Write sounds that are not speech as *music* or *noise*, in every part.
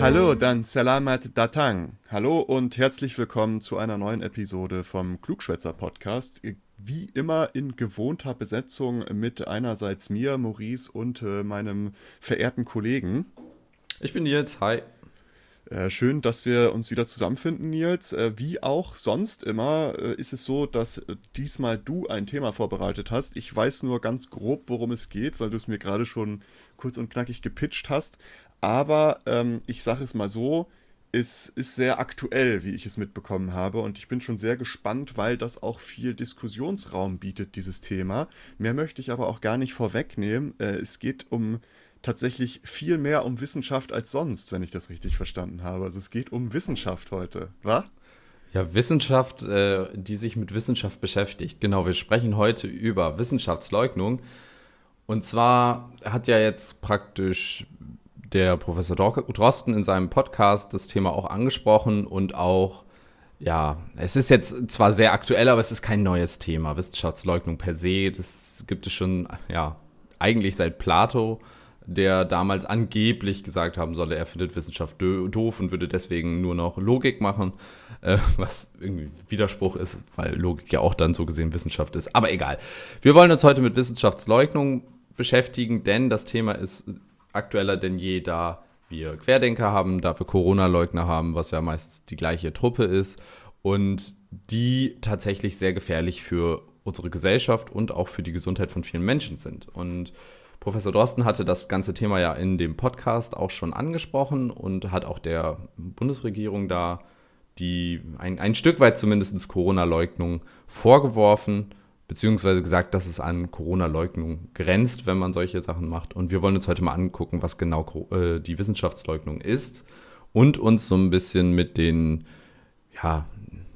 Hallo, dann Salamat Datang. Hallo und herzlich willkommen zu einer neuen Episode vom Klugschwätzer Podcast. Wie immer in gewohnter Besetzung mit einerseits mir, Maurice und äh, meinem verehrten Kollegen. Ich bin Nils, hi. Äh, schön, dass wir uns wieder zusammenfinden, Nils. Äh, wie auch sonst immer äh, ist es so, dass äh, diesmal du ein Thema vorbereitet hast. Ich weiß nur ganz grob, worum es geht, weil du es mir gerade schon kurz und knackig gepitcht hast. Aber ähm, ich sage es mal so, es ist sehr aktuell, wie ich es mitbekommen habe. Und ich bin schon sehr gespannt, weil das auch viel Diskussionsraum bietet, dieses Thema. Mehr möchte ich aber auch gar nicht vorwegnehmen. Äh, es geht um tatsächlich viel mehr um Wissenschaft als sonst, wenn ich das richtig verstanden habe. Also es geht um Wissenschaft heute, wa? Ja, Wissenschaft, äh, die sich mit Wissenschaft beschäftigt. Genau, wir sprechen heute über Wissenschaftsleugnung. Und zwar hat ja jetzt praktisch der Professor Drosten in seinem Podcast das Thema auch angesprochen und auch, ja, es ist jetzt zwar sehr aktuell, aber es ist kein neues Thema. Wissenschaftsleugnung per se, das gibt es schon, ja, eigentlich seit Plato, der damals angeblich gesagt haben solle, er findet Wissenschaft doof und würde deswegen nur noch Logik machen, äh, was irgendwie Widerspruch ist, weil Logik ja auch dann so gesehen Wissenschaft ist. Aber egal. Wir wollen uns heute mit Wissenschaftsleugnung beschäftigen, denn das Thema ist aktueller denn je, da wir Querdenker haben, da wir Corona-Leugner haben, was ja meist die gleiche Truppe ist und die tatsächlich sehr gefährlich für unsere Gesellschaft und auch für die Gesundheit von vielen Menschen sind. Und Professor Drosten hatte das ganze Thema ja in dem Podcast auch schon angesprochen und hat auch der Bundesregierung da die ein, ein Stück weit zumindest Corona-Leugnung vorgeworfen beziehungsweise gesagt, dass es an Corona-Leugnung grenzt, wenn man solche Sachen macht. Und wir wollen uns heute mal angucken, was genau äh, die Wissenschaftsleugnung ist und uns so ein bisschen mit den, ja,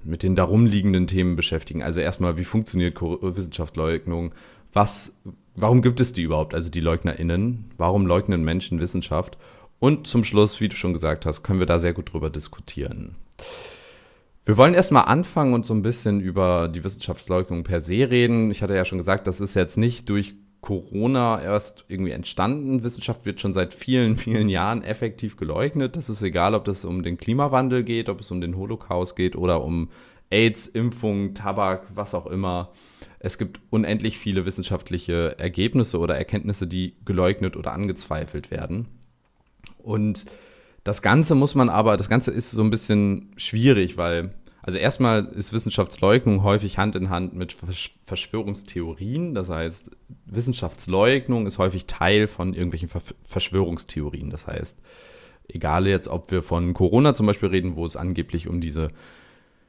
mit den darum liegenden Themen beschäftigen. Also erstmal, wie funktioniert Wissenschaftsleugnung? Was, warum gibt es die überhaupt? Also die LeugnerInnen? Warum leugnen Menschen Wissenschaft? Und zum Schluss, wie du schon gesagt hast, können wir da sehr gut drüber diskutieren. Wir wollen erstmal anfangen und so ein bisschen über die Wissenschaftsleugnung per se reden. Ich hatte ja schon gesagt, das ist jetzt nicht durch Corona erst irgendwie entstanden. Wissenschaft wird schon seit vielen, *laughs* vielen Jahren effektiv geleugnet. Das ist egal, ob das um den Klimawandel geht, ob es um den Holocaust geht oder um AIDS, Impfung, Tabak, was auch immer. Es gibt unendlich viele wissenschaftliche Ergebnisse oder Erkenntnisse, die geleugnet oder angezweifelt werden. Und das Ganze muss man aber, das Ganze ist so ein bisschen schwierig, weil, also erstmal ist Wissenschaftsleugnung häufig Hand in Hand mit Verschwörungstheorien. Das heißt, Wissenschaftsleugnung ist häufig Teil von irgendwelchen Verschwörungstheorien. Das heißt, egal jetzt, ob wir von Corona zum Beispiel reden, wo es angeblich um diese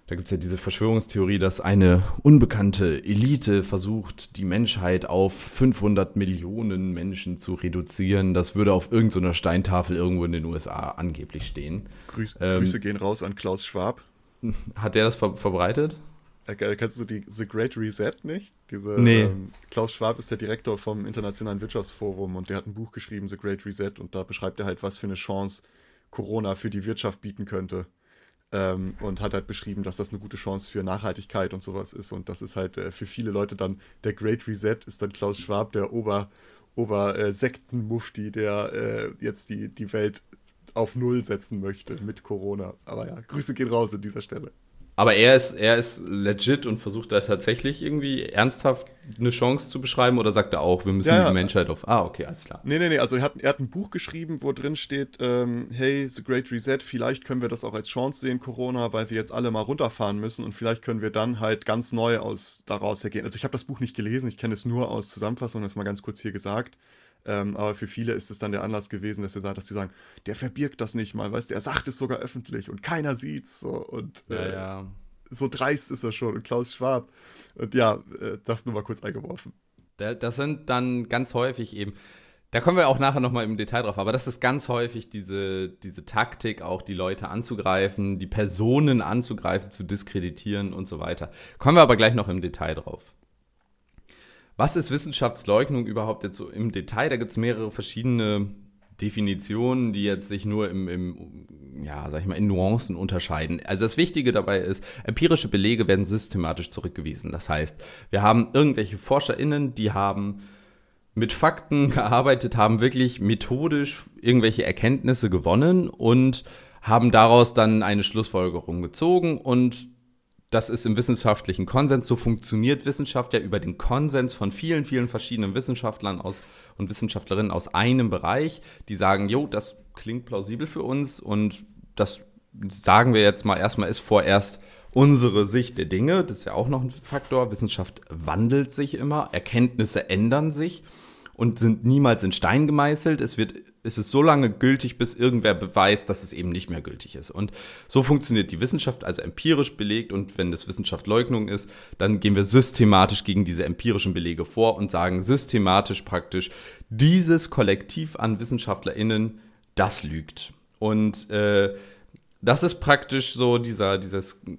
da gibt es ja diese Verschwörungstheorie, dass eine unbekannte Elite versucht, die Menschheit auf 500 Millionen Menschen zu reduzieren. Das würde auf irgendeiner Steintafel irgendwo in den USA angeblich stehen. Grüß, ähm, Grüße gehen raus an Klaus Schwab. *laughs* Hat der das ver verbreitet? Äh, kennst du die The Great Reset nicht? Diese, nee. Ähm, Klaus Schwab ist der Direktor vom Internationalen Wirtschaftsforum und der hat ein Buch geschrieben, The Great Reset, und da beschreibt er halt, was für eine Chance Corona für die Wirtschaft bieten könnte. Ähm, und hat halt beschrieben, dass das eine gute Chance für Nachhaltigkeit und sowas ist. Und das ist halt äh, für viele Leute dann der Great Reset, ist dann Klaus Schwab, der Ober, Ober äh, Sektenmufti, der äh, jetzt die, die Welt auf Null setzen möchte mit Corona. Aber ja, Grüße gehen raus an dieser Stelle. Aber er ist, er ist legit und versucht da tatsächlich irgendwie ernsthaft eine Chance zu beschreiben oder sagt er auch, wir müssen ja, ja. die Menschheit auf. Ah, okay, alles klar. Nee, nee, nee, also er hat, er hat ein Buch geschrieben, wo drin steht, ähm, hey, The Great Reset, vielleicht können wir das auch als Chance sehen, Corona, weil wir jetzt alle mal runterfahren müssen und vielleicht können wir dann halt ganz neu aus daraus ergehen. Also ich habe das Buch nicht gelesen, ich kenne es nur aus Zusammenfassung, das mal ganz kurz hier gesagt. Ähm, aber für viele ist es dann der Anlass gewesen, dass sie, dass sie sagen, der verbirgt das nicht mal, weißt du, er sagt es sogar öffentlich und keiner sieht's. So, und ja, äh, ja. so dreist ist er schon. Und Klaus Schwab. Und ja, äh, das nur mal kurz eingeworfen. Das sind dann ganz häufig eben. Da kommen wir auch nachher nochmal im Detail drauf, aber das ist ganz häufig diese, diese Taktik, auch die Leute anzugreifen, die Personen anzugreifen, zu diskreditieren und so weiter. Kommen wir aber gleich noch im Detail drauf. Was ist Wissenschaftsleugnung überhaupt jetzt so im Detail? Da gibt es mehrere verschiedene Definitionen, die jetzt sich nur im, im, ja, sag ich mal, in Nuancen unterscheiden. Also das Wichtige dabei ist, empirische Belege werden systematisch zurückgewiesen. Das heißt, wir haben irgendwelche ForscherInnen, die haben mit Fakten *laughs* gearbeitet haben, wirklich methodisch irgendwelche Erkenntnisse gewonnen und haben daraus dann eine Schlussfolgerung gezogen und das ist im wissenschaftlichen Konsens. So funktioniert Wissenschaft ja über den Konsens von vielen, vielen verschiedenen Wissenschaftlern aus und Wissenschaftlerinnen aus einem Bereich, die sagen, jo, das klingt plausibel für uns und das sagen wir jetzt mal erstmal ist vorerst unsere Sicht der Dinge. Das ist ja auch noch ein Faktor. Wissenschaft wandelt sich immer, Erkenntnisse ändern sich und sind niemals in Stein gemeißelt. Es wird es ist so lange gültig, bis irgendwer beweist, dass es eben nicht mehr gültig ist. Und so funktioniert die Wissenschaft, also empirisch belegt. Und wenn das Wissenschaft Leugnung ist, dann gehen wir systematisch gegen diese empirischen Belege vor und sagen systematisch praktisch, dieses Kollektiv an WissenschaftlerInnen, das lügt. Und äh, das ist praktisch so dieser, dieses äh,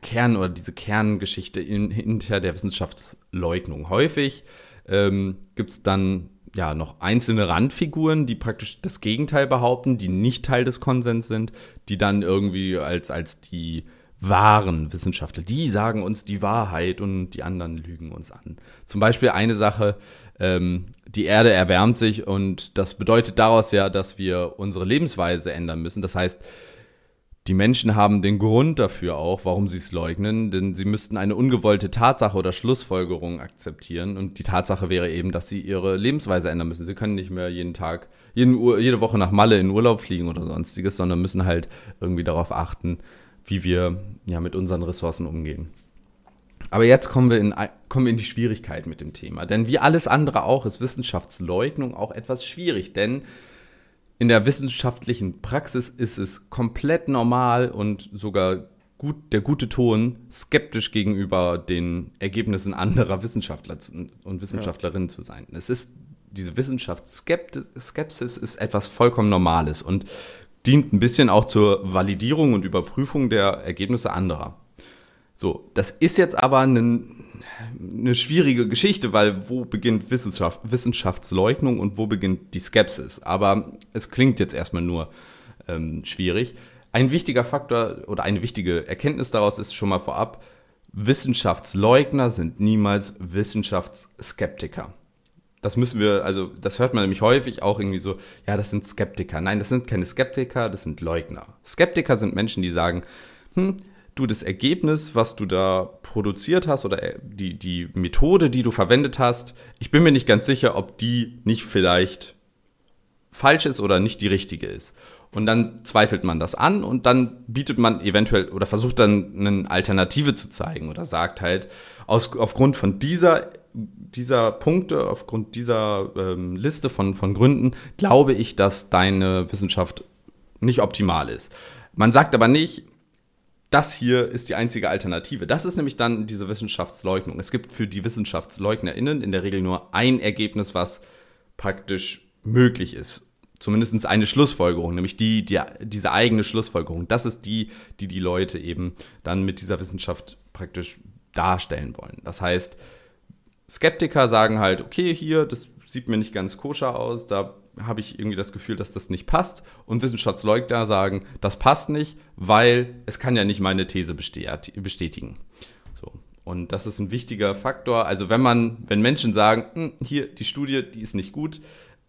Kern oder diese Kerngeschichte in, hinter der Wissenschaftsleugnung. Häufig ähm, gibt es dann ja noch einzelne Randfiguren, die praktisch das Gegenteil behaupten, die nicht Teil des Konsens sind, die dann irgendwie als, als die wahren Wissenschaftler, die sagen uns die Wahrheit und die anderen lügen uns an. Zum Beispiel eine Sache, ähm, die Erde erwärmt sich und das bedeutet daraus ja, dass wir unsere Lebensweise ändern müssen. Das heißt, die Menschen haben den Grund dafür auch, warum sie es leugnen, denn sie müssten eine ungewollte Tatsache oder Schlussfolgerung akzeptieren. Und die Tatsache wäre eben, dass sie ihre Lebensweise ändern müssen. Sie können nicht mehr jeden Tag, jeden, jede Woche nach Malle in Urlaub fliegen oder sonstiges, sondern müssen halt irgendwie darauf achten, wie wir ja mit unseren Ressourcen umgehen. Aber jetzt kommen wir, in, kommen wir in die Schwierigkeit mit dem Thema. Denn wie alles andere auch ist Wissenschaftsleugnung auch etwas schwierig, denn in der wissenschaftlichen Praxis ist es komplett normal und sogar gut, der gute Ton, skeptisch gegenüber den Ergebnissen anderer Wissenschaftler und Wissenschaftlerinnen ja. zu sein. Es ist, diese Wissenschaftsskepsis ist etwas vollkommen Normales und dient ein bisschen auch zur Validierung und Überprüfung der Ergebnisse anderer. So, das ist jetzt aber ein eine schwierige Geschichte, weil wo beginnt Wissenschaft, Wissenschaftsleugnung und wo beginnt die Skepsis? Aber es klingt jetzt erstmal nur ähm, schwierig. Ein wichtiger Faktor oder eine wichtige Erkenntnis daraus ist schon mal vorab, Wissenschaftsleugner sind niemals Wissenschaftsskeptiker. Das müssen wir, also das hört man nämlich häufig auch irgendwie so, ja, das sind Skeptiker. Nein, das sind keine Skeptiker, das sind Leugner. Skeptiker sind Menschen, die sagen, hm, du das Ergebnis, was du da produziert hast oder äh, die, die Methode, die du verwendet hast, ich bin mir nicht ganz sicher, ob die nicht vielleicht falsch ist oder nicht die richtige ist. Und dann zweifelt man das an und dann bietet man eventuell oder versucht dann eine Alternative zu zeigen oder sagt halt, aus, aufgrund von dieser, dieser Punkte, aufgrund dieser ähm, Liste von, von Gründen, glaube ich, dass deine Wissenschaft nicht optimal ist. Man sagt aber nicht, das hier ist die einzige Alternative. Das ist nämlich dann diese Wissenschaftsleugnung. Es gibt für die WissenschaftleugnerInnen in der Regel nur ein Ergebnis, was praktisch möglich ist. Zumindest eine Schlussfolgerung, nämlich die, die, diese eigene Schlussfolgerung. Das ist die, die die Leute eben dann mit dieser Wissenschaft praktisch darstellen wollen. Das heißt, Skeptiker sagen halt, okay, hier, das sieht mir nicht ganz koscher aus, da habe ich irgendwie das Gefühl, dass das nicht passt. Und Wissenschaftsleugner sagen, das passt nicht, weil es kann ja nicht meine These bestätigen. So. Und das ist ein wichtiger Faktor. Also wenn man, wenn Menschen sagen, hm, hier, die Studie, die ist nicht gut,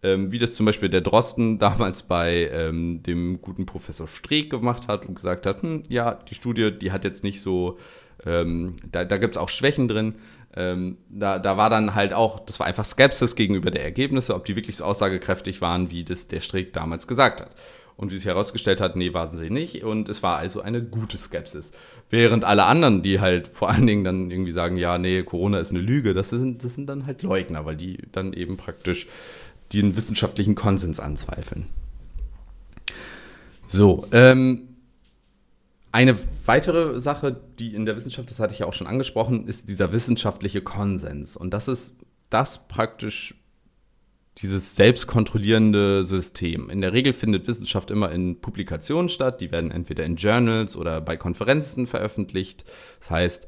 ähm, wie das zum Beispiel der Drosten *laughs* damals bei ähm, dem guten Professor Streeck gemacht hat und gesagt hat, hm, ja, die Studie, die hat jetzt nicht so, ähm, da, da gibt es auch Schwächen drin, ähm, da, da war dann halt auch, das war einfach Skepsis gegenüber der Ergebnisse, ob die wirklich so aussagekräftig waren, wie das der Strick damals gesagt hat. Und wie sich herausgestellt hat, nee, waren sie nicht. Und es war also eine gute Skepsis. Während alle anderen, die halt vor allen Dingen dann irgendwie sagen, ja, nee, Corona ist eine Lüge, das sind, das sind dann halt Leugner, weil die dann eben praktisch den wissenschaftlichen Konsens anzweifeln. So, ähm, eine weitere Sache, die in der Wissenschaft, das hatte ich ja auch schon angesprochen, ist dieser wissenschaftliche Konsens. Und das ist das praktisch dieses selbstkontrollierende System. In der Regel findet Wissenschaft immer in Publikationen statt. Die werden entweder in Journals oder bei Konferenzen veröffentlicht. Das heißt,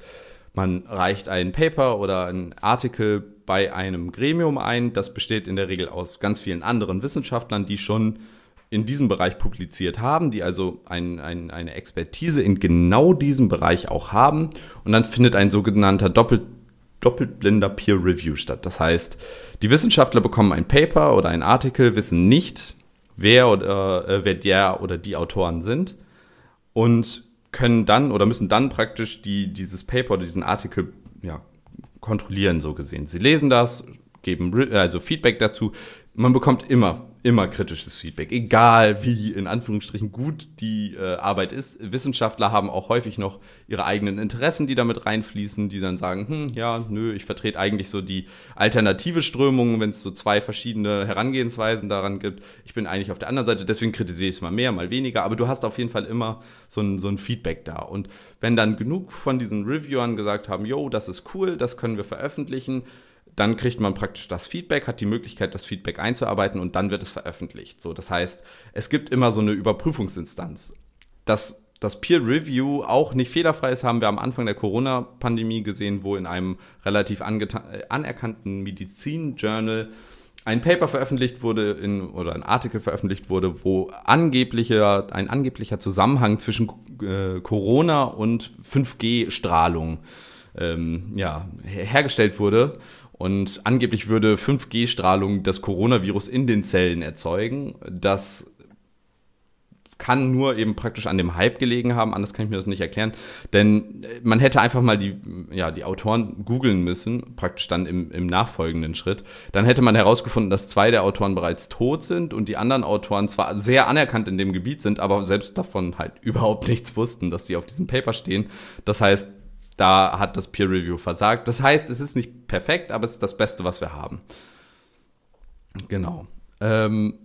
man reicht ein Paper oder einen Artikel bei einem Gremium ein. Das besteht in der Regel aus ganz vielen anderen Wissenschaftlern, die schon in diesem Bereich publiziert haben, die also ein, ein, eine Expertise in genau diesem Bereich auch haben. Und dann findet ein sogenannter Doppel, doppelblinder Peer Review statt. Das heißt, die Wissenschaftler bekommen ein Paper oder ein Artikel, wissen nicht, wer oder äh, wer der oder die Autoren sind und können dann oder müssen dann praktisch die, dieses Paper oder diesen Artikel ja, kontrollieren, so gesehen. Sie lesen das, geben also Feedback dazu. Man bekommt immer immer kritisches Feedback, egal wie in Anführungsstrichen gut die äh, Arbeit ist. Wissenschaftler haben auch häufig noch ihre eigenen Interessen, die damit reinfließen, die dann sagen, hm, ja, nö, ich vertrete eigentlich so die alternative Strömung, wenn es so zwei verschiedene Herangehensweisen daran gibt. Ich bin eigentlich auf der anderen Seite, deswegen kritisiere ich es mal mehr, mal weniger, aber du hast auf jeden Fall immer so ein, so ein Feedback da. Und wenn dann genug von diesen Reviewern gesagt haben, yo, das ist cool, das können wir veröffentlichen, dann kriegt man praktisch das Feedback, hat die Möglichkeit, das Feedback einzuarbeiten und dann wird es veröffentlicht. So, das heißt, es gibt immer so eine Überprüfungsinstanz. Dass das Peer Review auch nicht fehlerfrei ist, haben wir am Anfang der Corona-Pandemie gesehen, wo in einem relativ äh, anerkannten Medizin-Journal ein Paper veröffentlicht wurde in, oder ein Artikel veröffentlicht wurde, wo angeblicher, ein angeblicher Zusammenhang zwischen äh, Corona und 5G-Strahlung ähm, ja, hergestellt wurde. Und angeblich würde 5G-Strahlung das Coronavirus in den Zellen erzeugen. Das kann nur eben praktisch an dem Hype gelegen haben, anders kann ich mir das nicht erklären. Denn äh, man hätte einfach mal die, ja, die Autoren googeln müssen, praktisch dann im, im nachfolgenden Schritt. Dann hätte man herausgefunden, dass zwei der Autoren bereits tot sind und die anderen Autoren zwar sehr anerkannt in dem Gebiet sind, aber selbst davon halt *laughs* überhaupt nichts wussten, dass die auf diesem Paper stehen. Das heißt, da hat das Peer Review versagt. Das heißt, es ist nicht perfekt, aber es ist das Beste, was wir haben. Genau. Ähm,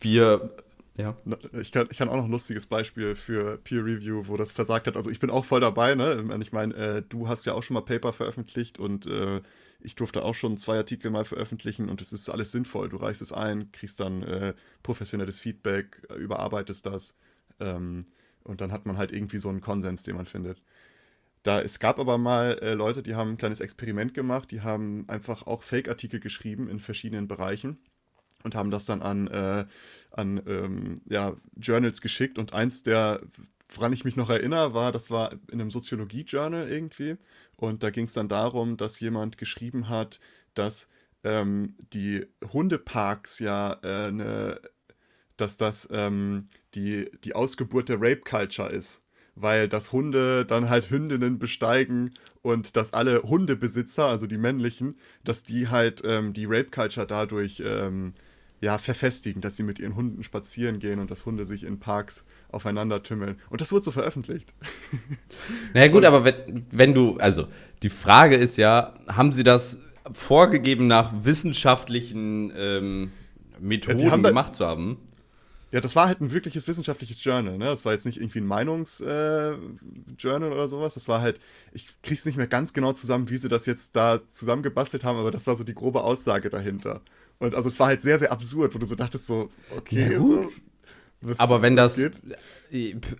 wir ja. Ich kann, ich kann auch noch ein lustiges Beispiel für Peer Review, wo das versagt hat. Also ich bin auch voll dabei, ne? Ich meine, äh, du hast ja auch schon mal Paper veröffentlicht und äh, ich durfte auch schon zwei Artikel mal veröffentlichen und es ist alles sinnvoll. Du reichst es ein, kriegst dann äh, professionelles Feedback, überarbeitest das. Ähm, und dann hat man halt irgendwie so einen Konsens, den man findet. Da, es gab aber mal äh, Leute, die haben ein kleines Experiment gemacht, die haben einfach auch Fake-Artikel geschrieben in verschiedenen Bereichen und haben das dann an, äh, an ähm, ja, Journals geschickt. Und eins der, woran ich mich noch erinnere, war, das war in einem Soziologie-Journal irgendwie. Und da ging es dann darum, dass jemand geschrieben hat, dass ähm, die Hundeparks ja äh, eine dass das ähm, die, die Ausgeburt der Rape Culture ist. Weil das Hunde dann halt Hündinnen besteigen und dass alle Hundebesitzer, also die männlichen, dass die halt ähm, die Rape Culture dadurch ähm, ja, verfestigen, dass sie mit ihren Hunden spazieren gehen und dass Hunde sich in Parks aufeinander tümmeln. Und das wurde so veröffentlicht. *laughs* Naja gut, und, aber wenn, wenn du, also die Frage ist ja, haben sie das vorgegeben nach wissenschaftlichen ähm, Methoden ja, gemacht zu haben? Ja, das war halt ein wirkliches wissenschaftliches Journal, ne? Das war jetzt nicht irgendwie ein Meinungsjournal äh, oder sowas. Das war halt, ich krieg's nicht mehr ganz genau zusammen, wie sie das jetzt da zusammengebastelt haben, aber das war so die grobe Aussage dahinter. Und also es war halt sehr, sehr absurd, wo du so dachtest, so, okay, ja, so, was, aber wenn das geht?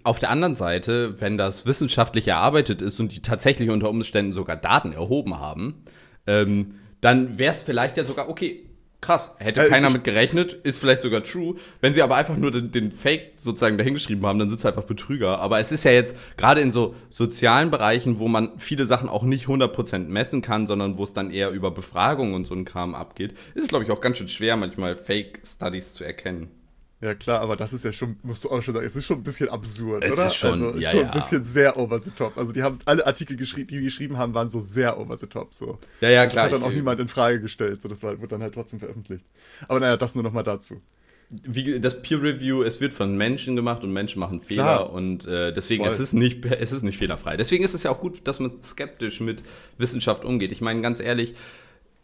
auf der anderen Seite, wenn das wissenschaftlich erarbeitet ist und die tatsächlich unter Umständen sogar Daten erhoben haben, ähm, dann wäre es vielleicht ja sogar, okay, krass, hätte äh, keiner mit gerechnet, ist vielleicht sogar true. Wenn sie aber einfach nur den, den Fake sozusagen dahingeschrieben haben, dann sind es einfach Betrüger. Aber es ist ja jetzt gerade in so sozialen Bereichen, wo man viele Sachen auch nicht 100% messen kann, sondern wo es dann eher über Befragungen und so ein Kram abgeht, ist es, glaube ich, auch ganz schön schwer, manchmal Fake-Studies zu erkennen. Ja, klar, aber das ist ja schon, musst du auch schon sagen, es ist schon ein bisschen absurd, es oder? Ist schon, also, ja, schon ja. ein bisschen sehr over the top. Also, die haben alle Artikel, geschrieben, die, die geschrieben haben, waren so sehr over the top. So. Ja, ja, klar. Das hat dann auch niemand in Frage gestellt. So, das war, wurde dann halt trotzdem veröffentlicht. Aber naja, das nur nochmal dazu. Wie, das Peer Review, es wird von Menschen gemacht und Menschen machen Fehler Klar. und äh, deswegen es ist nicht es ist nicht fehlerfrei. Deswegen ist es ja auch gut, dass man skeptisch mit Wissenschaft umgeht. Ich meine ganz ehrlich,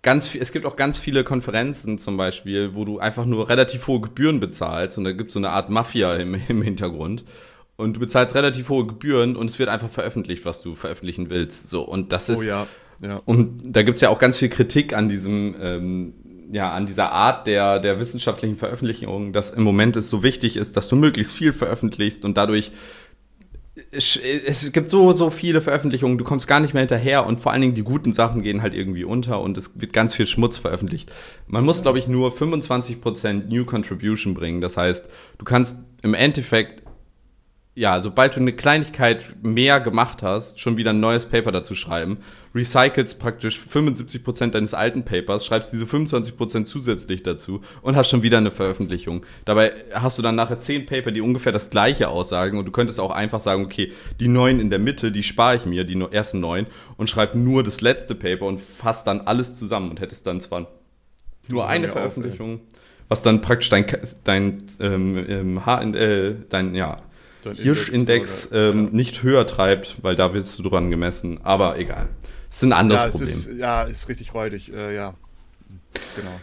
ganz es gibt auch ganz viele Konferenzen zum Beispiel, wo du einfach nur relativ hohe Gebühren bezahlst und da gibt es so eine Art Mafia im, *laughs* im Hintergrund und du bezahlst relativ hohe Gebühren und es wird einfach veröffentlicht, was du veröffentlichen willst. So und das oh ist oh ja. Ja. und da gibt es ja auch ganz viel Kritik an diesem ähm, ja, an dieser Art der, der wissenschaftlichen Veröffentlichung, dass im Moment es so wichtig ist, dass du möglichst viel veröffentlichst und dadurch es gibt so, so viele Veröffentlichungen, du kommst gar nicht mehr hinterher und vor allen Dingen die guten Sachen gehen halt irgendwie unter und es wird ganz viel Schmutz veröffentlicht. Man muss, glaube ich, nur 25% New Contribution bringen. Das heißt, du kannst im Endeffekt ja, sobald du eine Kleinigkeit mehr gemacht hast, schon wieder ein neues Paper dazu schreiben, recycelst praktisch 75% deines alten Papers, schreibst diese 25% zusätzlich dazu und hast schon wieder eine Veröffentlichung. Dabei hast du dann nachher 10 Paper, die ungefähr das gleiche aussagen und du könntest auch einfach sagen, okay, die neun in der Mitte, die spare ich mir, die ersten neun und schreib nur das letzte Paper und fass dann alles zusammen und hättest dann zwar nur eine Veröffentlichung, auf, was dann praktisch dein, dein, ähm, ähm, äh, dein ja, Hirschindex ähm, ja. nicht höher treibt, weil da wirst du dran gemessen. Aber egal. Das ist ein anderes ja, Problem. Ist, ja, ist richtig räudig. Äh, ja, genau.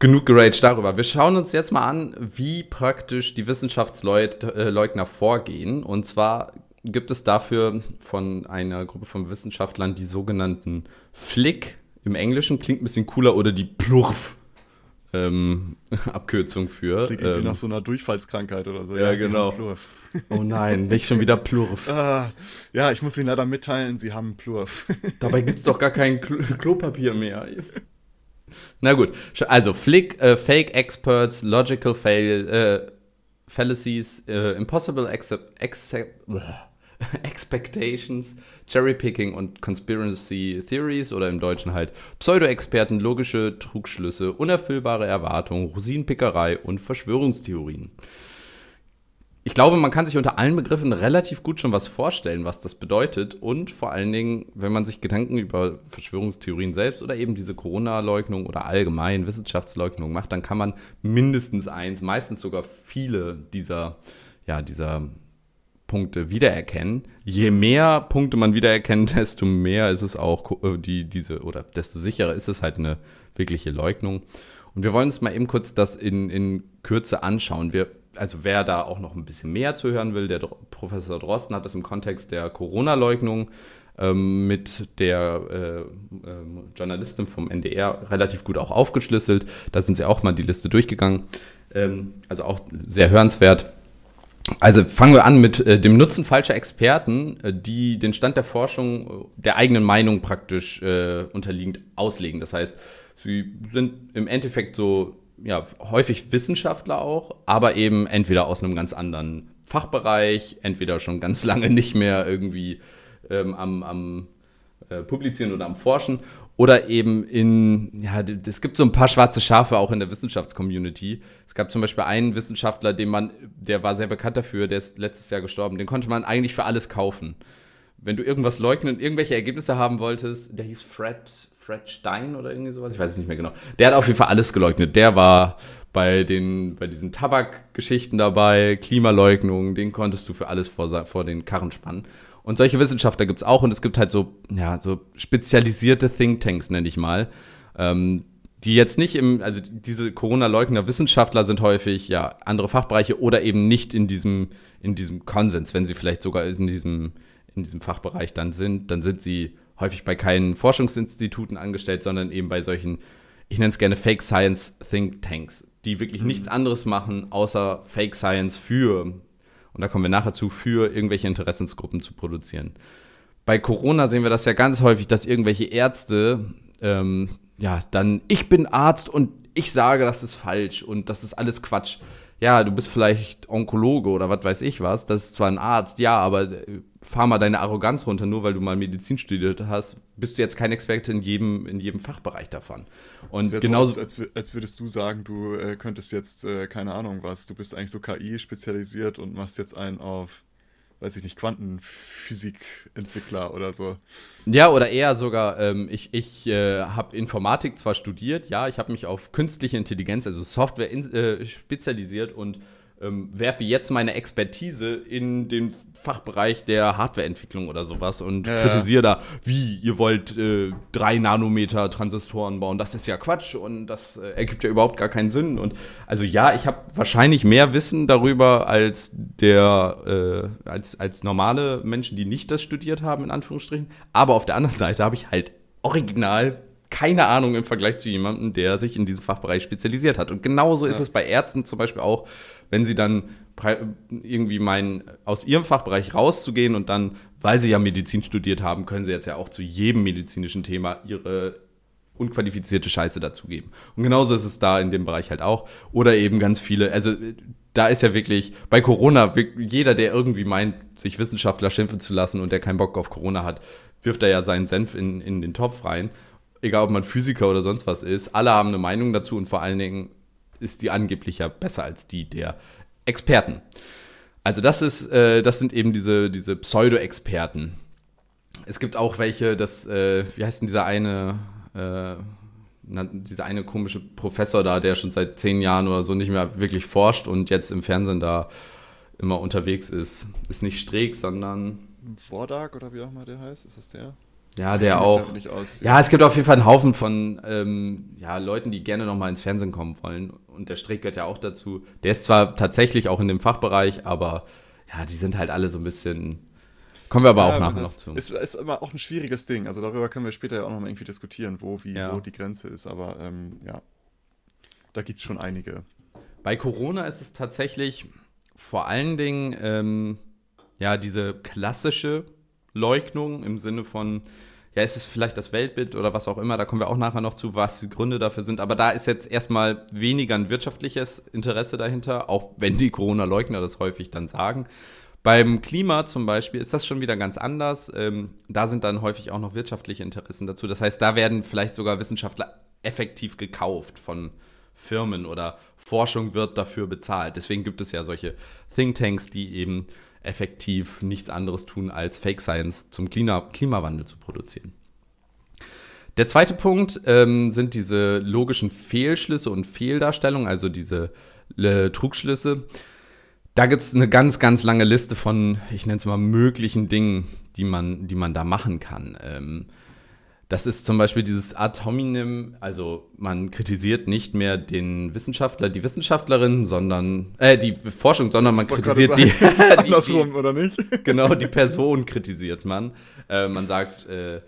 Genug geraged darüber. Wir schauen uns jetzt mal an, wie praktisch die Wissenschaftsleugner vorgehen. Und zwar gibt es dafür von einer Gruppe von Wissenschaftlern die sogenannten Flick. Im Englischen klingt ein bisschen cooler oder die Plurf ähm, *laughs* Abkürzung für. Das klingt ähm, nach so einer Durchfallskrankheit oder so. Ja, ja genau. *laughs* Oh nein, nicht schon wieder Plurf. Ah, ja, ich muss Ihnen leider mitteilen, Sie haben Plurf. *laughs* Dabei gibt es doch gar kein Klo Klopapier mehr. Na gut, also Flick, äh, Fake Experts, Logical fail, äh, Fallacies, äh, Impossible accept, accept, *laughs* Expectations, Cherrypicking und Conspiracy Theories oder im Deutschen halt Pseudo-Experten, logische Trugschlüsse, unerfüllbare Erwartungen, Rosinenpickerei und Verschwörungstheorien. Ich glaube, man kann sich unter allen Begriffen relativ gut schon was vorstellen, was das bedeutet. Und vor allen Dingen, wenn man sich Gedanken über Verschwörungstheorien selbst oder eben diese Corona-Leugnung oder allgemein Wissenschaftsleugnung macht, dann kann man mindestens eins, meistens sogar viele dieser, ja, dieser Punkte wiedererkennen. Je mehr Punkte man wiedererkennt, *laughs* desto mehr ist es auch äh, die, diese, oder desto sicherer ist es halt eine wirkliche Leugnung. Und wir wollen uns mal eben kurz das in, in Kürze anschauen. Wir, also wer da auch noch ein bisschen mehr zu hören will, der Professor Drosten hat das im Kontext der Corona-Leugnung ähm, mit der äh, äh, Journalistin vom NDR relativ gut auch aufgeschlüsselt. Da sind sie auch mal die Liste durchgegangen. Ähm, also auch sehr hörenswert. Also fangen wir an mit äh, dem Nutzen falscher Experten, äh, die den Stand der Forschung äh, der eigenen Meinung praktisch äh, unterliegend auslegen. Das heißt, sie sind im Endeffekt so ja, häufig Wissenschaftler auch, aber eben entweder aus einem ganz anderen Fachbereich, entweder schon ganz *laughs* lange nicht mehr irgendwie ähm, am, am äh, Publizieren oder am Forschen oder eben in, ja, es gibt so ein paar schwarze Schafe auch in der Wissenschaftscommunity. Es gab zum Beispiel einen Wissenschaftler, den man, der war sehr bekannt dafür, der ist letztes Jahr gestorben, den konnte man eigentlich für alles kaufen. Wenn du irgendwas leugnen, irgendwelche Ergebnisse haben wolltest, der hieß Fred, Fred Stein oder irgendwie sowas, ich weiß es nicht mehr genau. Der hat auf jeden Fall alles geleugnet. Der war bei den, bei diesen Tabakgeschichten dabei, Klimaleugnung, den konntest du für alles vor, vor den Karren spannen. Und solche Wissenschaftler gibt es auch und es gibt halt so, ja, so spezialisierte Thinktanks, nenne ich mal, ähm, die jetzt nicht im, also diese Corona-Leugner-Wissenschaftler sind häufig ja andere Fachbereiche oder eben nicht in diesem, in diesem Konsens, wenn sie vielleicht sogar in diesem, in diesem Fachbereich dann sind, dann sind sie häufig bei keinen Forschungsinstituten angestellt, sondern eben bei solchen, ich nenne es gerne Fake Science Think Tanks, die wirklich mhm. nichts anderes machen, außer Fake Science für und da kommen wir nachher zu, für irgendwelche Interessensgruppen zu produzieren. Bei Corona sehen wir das ja ganz häufig, dass irgendwelche Ärzte, ähm, ja, dann, ich bin Arzt und ich sage, das ist falsch und das ist alles Quatsch ja, du bist vielleicht Onkologe oder was weiß ich was, das ist zwar ein Arzt, ja, aber äh, fahr mal deine Arroganz runter, nur weil du mal Medizin studiert hast, bist du jetzt kein Experte in jedem, in jedem Fachbereich davon. Und genauso. So, als, als, würdest du sagen, du äh, könntest jetzt, äh, keine Ahnung was, du bist eigentlich so KI spezialisiert und machst jetzt einen auf weiß ich nicht, Quantenphysikentwickler oder so. Ja, oder eher sogar, ähm, ich, ich äh, habe Informatik zwar studiert, ja, ich habe mich auf künstliche Intelligenz, also Software in, äh, spezialisiert und ähm, werfe jetzt meine Expertise in den Fachbereich der Hardwareentwicklung oder sowas und ja, kritisiere da, wie ihr wollt äh, drei Nanometer Transistoren bauen. Das ist ja Quatsch und das äh, ergibt ja überhaupt gar keinen Sinn. Und also ja, ich habe wahrscheinlich mehr Wissen darüber als der äh, als, als normale Menschen, die nicht das studiert haben, in Anführungsstrichen. Aber auf der anderen Seite habe ich halt original keine Ahnung im Vergleich zu jemandem, der sich in diesem Fachbereich spezialisiert hat. Und genauso ja. ist es bei Ärzten zum Beispiel auch, wenn sie dann irgendwie meinen, aus ihrem Fachbereich rauszugehen und dann, weil sie ja Medizin studiert haben, können sie jetzt ja auch zu jedem medizinischen Thema ihre unqualifizierte Scheiße dazugeben. Und genauso ist es da in dem Bereich halt auch. Oder eben ganz viele, also da ist ja wirklich bei Corona, jeder, der irgendwie meint, sich Wissenschaftler schimpfen zu lassen und der keinen Bock auf Corona hat, wirft da ja seinen Senf in, in den Topf rein. Egal, ob man Physiker oder sonst was ist. Alle haben eine Meinung dazu und vor allen Dingen ist die angeblich ja besser als die der Experten. Also das ist, äh, das sind eben diese, diese Pseudo-Experten. Es gibt auch welche, das, äh, wie heißt denn dieser eine, äh, dieser eine komische Professor da, der schon seit zehn Jahren oder so nicht mehr wirklich forscht und jetzt im Fernsehen da immer unterwegs ist. Ist nicht Streeck, sondern. Vordag oder wie auch immer der heißt, ist das der? Ja, der auch. Aus, ja. es gibt auf jeden Fall einen Haufen von ähm, ja, Leuten, die gerne nochmal ins Fernsehen kommen wollen. Und der Streeck gehört ja auch dazu. Der ist zwar tatsächlich auch in dem Fachbereich, aber ja, die sind halt alle so ein bisschen Kommen wir aber ja, auch nachher noch zu. Ist, ist immer auch ein schwieriges Ding. Also darüber können wir später ja auch noch mal irgendwie diskutieren, wo, wie, ja. wo die Grenze ist. Aber ähm, ja, da gibt es schon einige. Bei Corona ist es tatsächlich vor allen Dingen ähm, ja diese klassische Leugnung im Sinne von ja, ist es vielleicht das Weltbild oder was auch immer, da kommen wir auch nachher noch zu, was die Gründe dafür sind. Aber da ist jetzt erstmal weniger ein wirtschaftliches Interesse dahinter, auch wenn die Corona-Leugner das häufig dann sagen, beim Klima zum Beispiel ist das schon wieder ganz anders. Ähm, da sind dann häufig auch noch wirtschaftliche Interessen dazu. Das heißt, da werden vielleicht sogar Wissenschaftler effektiv gekauft von Firmen oder Forschung wird dafür bezahlt. Deswegen gibt es ja solche Thinktanks, die eben effektiv nichts anderes tun, als Fake Science zum Klima Klimawandel zu produzieren. Der zweite Punkt ähm, sind diese logischen Fehlschlüsse und Fehldarstellungen, also diese äh, Trugschlüsse. Da gibt es eine ganz, ganz lange Liste von, ich nenne es mal, möglichen Dingen, die man, die man da machen kann. Ähm, das ist zum Beispiel dieses Ad hominem, also man kritisiert nicht mehr den Wissenschaftler, die Wissenschaftlerin, sondern, äh, die Forschung, sondern man kritisiert *laughs* *laughs* die, die, Andersrum, oder nicht? Genau, die Person kritisiert man. Äh, man sagt, äh,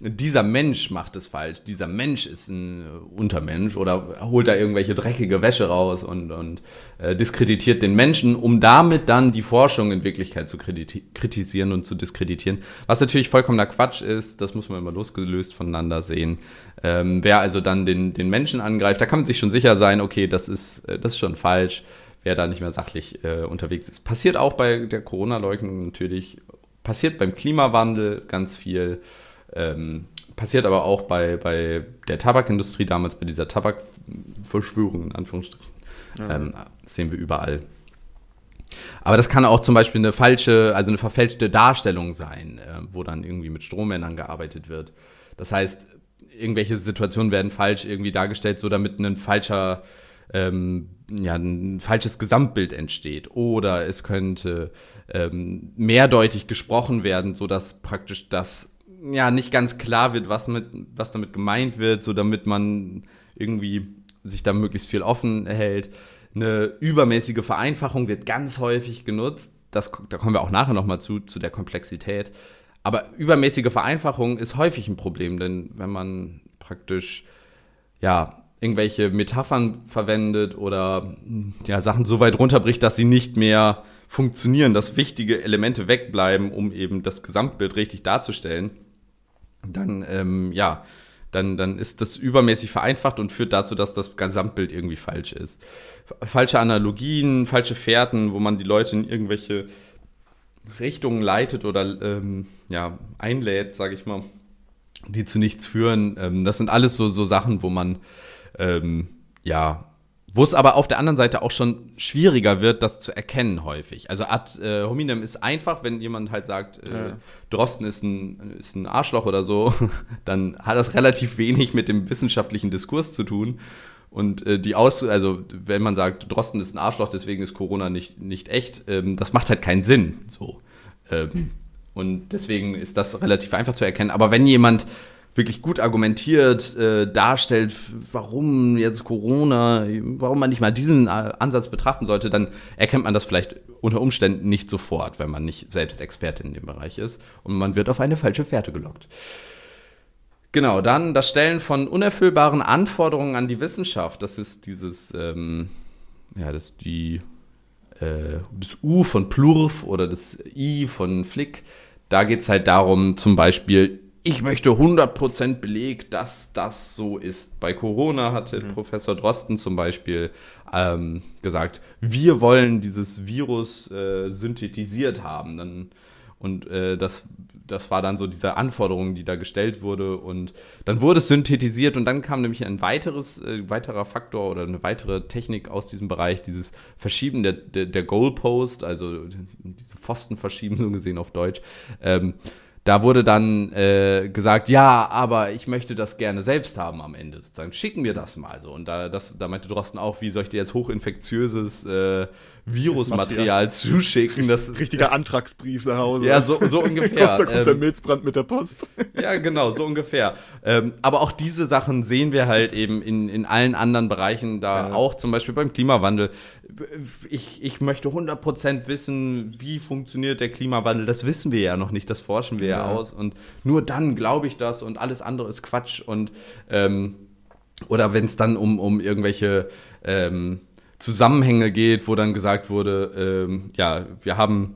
dieser Mensch macht es falsch, dieser Mensch ist ein Untermensch oder holt da irgendwelche dreckige Wäsche raus und, und äh, diskreditiert den Menschen, um damit dann die Forschung in Wirklichkeit zu kritisieren und zu diskreditieren. Was natürlich vollkommener Quatsch ist, das muss man immer losgelöst voneinander sehen. Ähm, wer also dann den, den Menschen angreift, da kann man sich schon sicher sein, okay, das ist, äh, das ist schon falsch, wer da nicht mehr sachlich äh, unterwegs ist. Passiert auch bei der Corona-Leugnung natürlich, passiert beim Klimawandel ganz viel. Ähm, passiert aber auch bei, bei der Tabakindustrie damals, bei dieser Tabakverschwörung in Anführungsstrichen. Ja. Ähm, sehen wir überall. Aber das kann auch zum Beispiel eine falsche, also eine verfälschte Darstellung sein, äh, wo dann irgendwie mit Strommännern gearbeitet wird. Das heißt, irgendwelche Situationen werden falsch irgendwie dargestellt, so damit ein falscher, ähm, ja, ein falsches Gesamtbild entsteht. Oder es könnte ähm, mehrdeutig gesprochen werden, sodass praktisch das ja nicht ganz klar wird, was, mit, was damit gemeint wird, so damit man irgendwie sich da möglichst viel offen hält. Eine übermäßige Vereinfachung wird ganz häufig genutzt. Das, da kommen wir auch nachher nochmal zu, zu der Komplexität. Aber übermäßige Vereinfachung ist häufig ein Problem, denn wenn man praktisch ja irgendwelche Metaphern verwendet oder ja, Sachen so weit runterbricht, dass sie nicht mehr funktionieren, dass wichtige Elemente wegbleiben, um eben das Gesamtbild richtig darzustellen, dann, ähm, ja, dann, dann ist das übermäßig vereinfacht und führt dazu, dass das Gesamtbild irgendwie falsch ist. Falsche Analogien, falsche Fährten, wo man die Leute in irgendwelche Richtungen leitet oder ähm, ja, einlädt, sage ich mal, die zu nichts führen. Ähm, das sind alles so, so Sachen, wo man ähm, ja wo es aber auf der anderen Seite auch schon schwieriger wird, das zu erkennen häufig. Also ad äh, hominem ist einfach, wenn jemand halt sagt, äh, ja. Drosten ist ein, ist ein Arschloch oder so, *laughs* dann hat das relativ wenig mit dem wissenschaftlichen Diskurs zu tun. Und äh, die Aus, also wenn man sagt, Drosten ist ein Arschloch, deswegen ist Corona nicht, nicht echt, ähm, das macht halt keinen Sinn. So. Ähm, und deswegen ist das relativ einfach zu erkennen. Aber wenn jemand wirklich gut argumentiert äh, darstellt, warum jetzt Corona, warum man nicht mal diesen äh, Ansatz betrachten sollte, dann erkennt man das vielleicht unter Umständen nicht sofort, wenn man nicht selbst Experte in dem Bereich ist und man wird auf eine falsche Fährte gelockt. Genau, dann das Stellen von unerfüllbaren Anforderungen an die Wissenschaft. Das ist dieses, ähm, ja, das die äh, das U von Plurf oder das I von Flick. Da geht es halt darum, zum Beispiel ich möchte 100% Beleg, dass das so ist. Bei Corona hatte mhm. Professor Drosten zum Beispiel ähm, gesagt, wir wollen dieses Virus äh, synthetisiert haben. Dann, und äh, das, das war dann so diese Anforderung, die da gestellt wurde. Und dann wurde es synthetisiert und dann kam nämlich ein weiteres, äh, weiterer Faktor oder eine weitere Technik aus diesem Bereich, dieses Verschieben der, der, der Goalpost, also diese Pfosten verschieben, so gesehen auf Deutsch. Ähm, da wurde dann äh, gesagt, ja, aber ich möchte das gerne selbst haben am Ende. Sozusagen, schicken wir das mal so. Und da, das, da meinte Drosten auch, wie soll ich dir jetzt hochinfektiöses äh, Virusmaterial zuschicken? Das, *laughs* Richtiger Antragsbrief nach Hause. Ja, so, so ungefähr. *laughs* da kommt ähm, der Milzbrand mit der Post. *laughs* ja, genau, so ungefähr. Ähm, aber auch diese Sachen sehen wir halt eben in, in allen anderen Bereichen da ja. auch, zum Beispiel beim Klimawandel ich, ich möchte 100% wissen, wie funktioniert der Klimawandel. Das wissen wir ja noch nicht, das forschen wir ja, ja aus. Und nur dann glaube ich das und alles andere ist Quatsch. Und ähm, oder wenn es dann um, um irgendwelche ähm, Zusammenhänge geht, wo dann gesagt wurde, ähm, ja, wir haben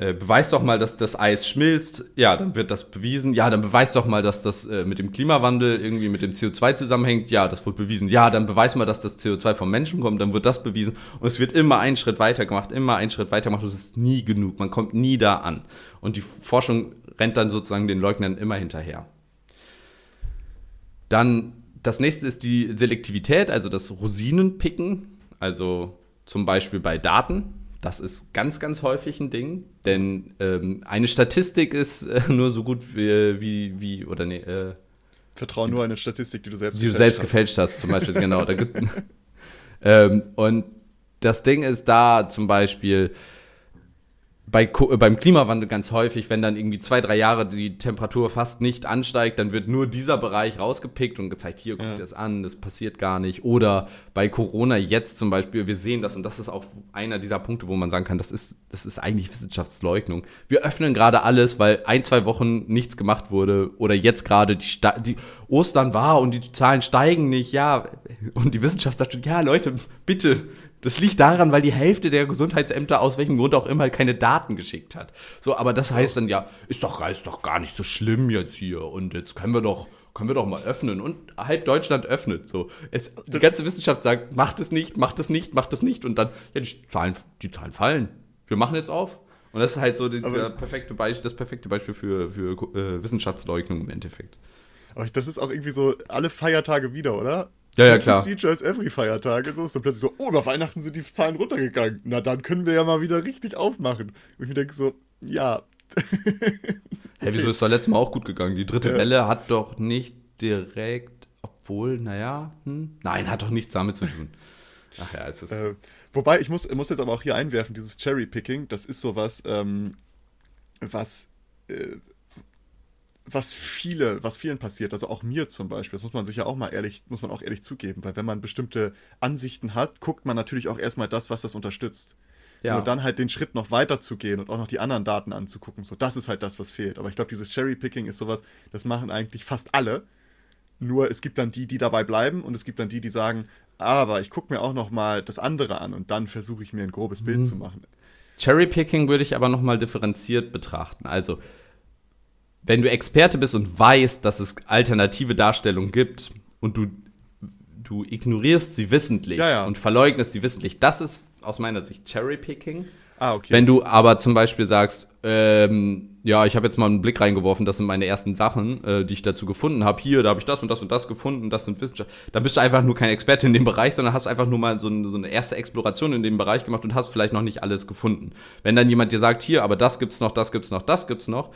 äh, beweis doch mal, dass das Eis schmilzt. Ja, dann wird das bewiesen. Ja, dann beweis doch mal, dass das äh, mit dem Klimawandel irgendwie mit dem CO2 zusammenhängt. Ja, das wird bewiesen. Ja, dann beweis mal, dass das CO2 vom Menschen kommt. Dann wird das bewiesen. Und es wird immer einen Schritt weiter gemacht, immer einen Schritt weiter gemacht. Und es ist nie genug. Man kommt nie da an. Und die Forschung rennt dann sozusagen den Leugnern immer hinterher. Dann das nächste ist die Selektivität, also das Rosinenpicken. Also zum Beispiel bei Daten das ist ganz, ganz häufig ein Ding, denn ähm, eine Statistik ist äh, *laughs* nur so gut wie, wie, wie oder nee, äh, Vertraue nur eine Statistik, die du selbst die gefälscht du selbst hast. gefälscht hast, zum Beispiel, genau. *laughs* *laughs* ähm, und das Ding ist da zum Beispiel, bei, äh, beim Klimawandel ganz häufig, wenn dann irgendwie zwei, drei Jahre die Temperatur fast nicht ansteigt, dann wird nur dieser Bereich rausgepickt und gezeigt, hier guckt ja. es an, das passiert gar nicht. Oder bei Corona jetzt zum Beispiel, wir sehen das und das ist auch einer dieser Punkte, wo man sagen kann, das ist, das ist eigentlich Wissenschaftsleugnung. Wir öffnen gerade alles, weil ein, zwei Wochen nichts gemacht wurde oder jetzt gerade die, die Ostern war und die Zahlen steigen nicht, ja. Und die Wissenschaft sagt schon, ja Leute, bitte, das liegt daran, weil die Hälfte der Gesundheitsämter aus welchem Grund auch immer keine Daten geschickt hat. So, aber das heißt dann ja, ist doch, ist doch gar nicht so schlimm jetzt hier und jetzt können wir doch, können wir doch mal öffnen und halb Deutschland öffnet. So, es, die ganze Wissenschaft sagt, macht es nicht, macht es nicht, macht es nicht und dann, ja, die Zahlen, die Zahlen fallen. Wir machen jetzt auf. Und das ist halt so dieser perfekte Beispiel, das perfekte Beispiel für, für äh, Wissenschaftsleugnung im Endeffekt. Aber das ist auch irgendwie so alle Feiertage wieder, oder? Ja, ja, klar. Procedure ist every Feiertag. So ist dann plötzlich so, oh, über Weihnachten sind die Zahlen runtergegangen. Na, dann können wir ja mal wieder richtig aufmachen. Und ich denke so, ja. *laughs* hey, wieso ist da letztes Mal auch gut gegangen? Die dritte ja. Welle hat doch nicht direkt, obwohl, naja, hm? nein, hat doch nichts damit zu tun. *laughs* Ach ja, es ist. Äh, wobei, ich muss, muss jetzt aber auch hier einwerfen, dieses Cherry-Picking, das ist sowas, ähm, was äh, was viele, was vielen passiert, also auch mir zum Beispiel, das muss man sich ja auch mal ehrlich, muss man auch ehrlich zugeben, weil wenn man bestimmte Ansichten hat, guckt man natürlich auch erstmal das, was das unterstützt. Ja. Nur dann halt den Schritt noch weiter zu gehen und auch noch die anderen Daten anzugucken. So, das ist halt das, was fehlt. Aber ich glaube, dieses Cherry-Picking ist sowas, das machen eigentlich fast alle. Nur es gibt dann die, die dabei bleiben und es gibt dann die, die sagen, aber ich gucke mir auch noch mal das andere an und dann versuche ich mir ein grobes Bild mhm. zu machen. Cherry-Picking würde ich aber noch mal differenziert betrachten. Also wenn du Experte bist und weißt, dass es alternative Darstellungen gibt und du, du ignorierst sie wissentlich ja, ja. und verleugnest sie wissentlich, das ist aus meiner Sicht Cherry-Picking. Ah, okay. Wenn du aber zum Beispiel sagst, ähm, ja, ich habe jetzt mal einen Blick reingeworfen, das sind meine ersten Sachen, äh, die ich dazu gefunden habe. Hier, da habe ich das und das und das gefunden, das sind Wissenschaft. Dann bist du einfach nur kein Experte in dem Bereich, sondern hast einfach nur mal so, ein, so, eine erste Exploration in dem Bereich gemacht und hast vielleicht noch nicht alles gefunden. Wenn dann jemand dir sagt, hier, aber das gibt's noch, das gibt's noch, das gibt's noch,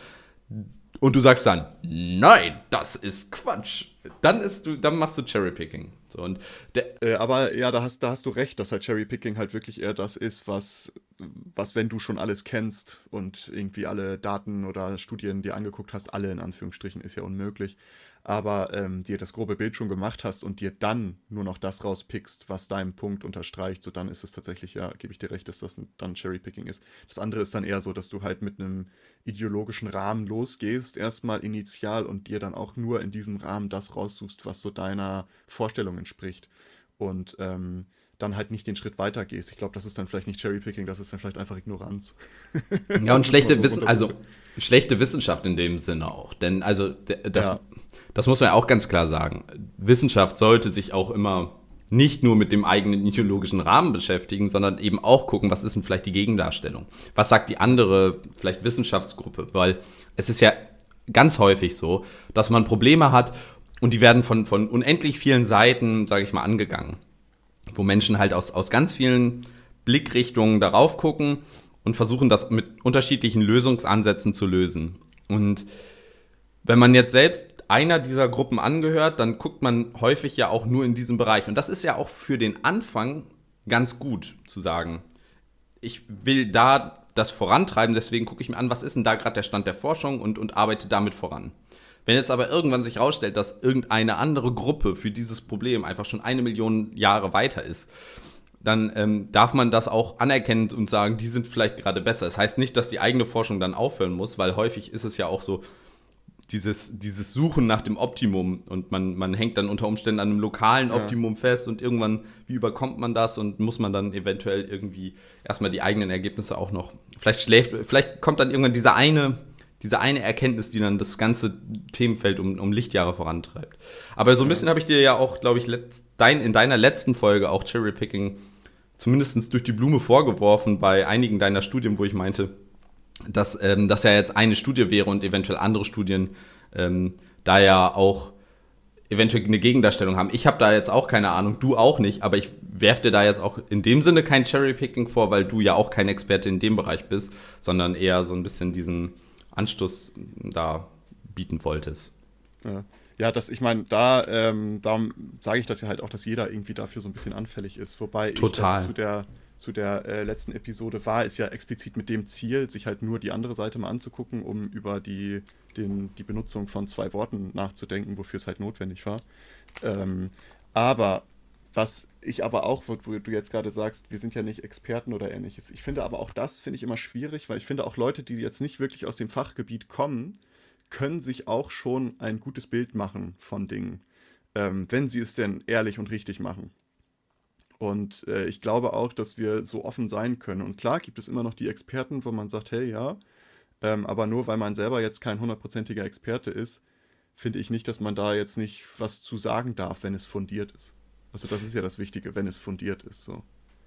und du sagst dann, nein, das ist Quatsch. Dann, ist du, dann machst du Cherrypicking. So, und äh, aber ja, da hast, da hast du recht, dass halt Cherrypicking halt wirklich eher das ist, was, was, wenn du schon alles kennst und irgendwie alle Daten oder Studien dir angeguckt hast, alle in Anführungsstrichen, ist ja unmöglich aber ähm, dir das grobe Bild schon gemacht hast und dir dann nur noch das rauspickst, was deinen Punkt unterstreicht, so dann ist es tatsächlich, ja, gebe ich dir recht, dass das dann Cherrypicking ist. Das andere ist dann eher so, dass du halt mit einem ideologischen Rahmen losgehst, erstmal initial und dir dann auch nur in diesem Rahmen das raussuchst, was so deiner Vorstellung entspricht. Und ähm, dann halt nicht den Schritt weiter gehst. Ich glaube, das ist dann vielleicht nicht Cherrypicking, das ist dann vielleicht einfach Ignoranz. Ja, und *laughs* schlechte Wissen, also schlechte Wissenschaft in dem Sinne auch. Denn also das, ja. Das muss man ja auch ganz klar sagen. Wissenschaft sollte sich auch immer nicht nur mit dem eigenen ideologischen Rahmen beschäftigen, sondern eben auch gucken, was ist denn vielleicht die Gegendarstellung? Was sagt die andere, vielleicht Wissenschaftsgruppe? Weil es ist ja ganz häufig so, dass man Probleme hat und die werden von, von unendlich vielen Seiten, sage ich mal, angegangen. Wo Menschen halt aus, aus ganz vielen Blickrichtungen darauf gucken und versuchen, das mit unterschiedlichen Lösungsansätzen zu lösen. Und wenn man jetzt selbst einer dieser Gruppen angehört, dann guckt man häufig ja auch nur in diesem Bereich. Und das ist ja auch für den Anfang ganz gut zu sagen. Ich will da das vorantreiben, deswegen gucke ich mir an, was ist denn da gerade der Stand der Forschung und, und arbeite damit voran. Wenn jetzt aber irgendwann sich herausstellt, dass irgendeine andere Gruppe für dieses Problem einfach schon eine Million Jahre weiter ist, dann ähm, darf man das auch anerkennen und sagen, die sind vielleicht gerade besser. Das heißt nicht, dass die eigene Forschung dann aufhören muss, weil häufig ist es ja auch so, dieses, dieses Suchen nach dem Optimum und man, man hängt dann unter Umständen an einem lokalen Optimum ja. fest und irgendwann, wie überkommt man das und muss man dann eventuell irgendwie erstmal die eigenen Ergebnisse auch noch, vielleicht schläft, vielleicht kommt dann irgendwann diese eine, diese eine Erkenntnis, die dann das ganze Themenfeld um, um Lichtjahre vorantreibt. Aber so ein bisschen habe ich dir ja auch, glaube ich, letzt, dein, in deiner letzten Folge auch Cherrypicking zumindest durch die Blume vorgeworfen bei einigen deiner Studien, wo ich meinte, dass ähm, das ja jetzt eine Studie wäre und eventuell andere Studien ähm, da ja auch eventuell eine Gegendarstellung haben. Ich habe da jetzt auch keine Ahnung, du auch nicht, aber ich werfe dir da jetzt auch in dem Sinne kein Cherrypicking vor, weil du ja auch kein Experte in dem Bereich bist, sondern eher so ein bisschen diesen Anstoß da bieten wolltest. Ja. Ja, das, ich meine, da, ähm, da sage ich das ja halt auch, dass jeder irgendwie dafür so ein bisschen anfällig ist. Wobei Total. ich zu der, zu der äh, letzten Episode war, ist ja explizit mit dem Ziel, sich halt nur die andere Seite mal anzugucken, um über die, den, die Benutzung von zwei Worten nachzudenken, wofür es halt notwendig war. Ähm, aber was ich aber auch, wo, du jetzt gerade sagst, wir sind ja nicht Experten oder ähnliches. Ich finde aber auch das finde ich immer schwierig, weil ich finde auch Leute, die jetzt nicht wirklich aus dem Fachgebiet kommen, können sich auch schon ein gutes Bild machen von Dingen, ähm, wenn sie es denn ehrlich und richtig machen. Und äh, ich glaube auch, dass wir so offen sein können. Und klar gibt es immer noch die Experten, wo man sagt, hey ja, ähm, aber nur weil man selber jetzt kein hundertprozentiger Experte ist, finde ich nicht, dass man da jetzt nicht was zu sagen darf, wenn es fundiert ist. Also das ist ja das Wichtige, wenn es fundiert ist. So.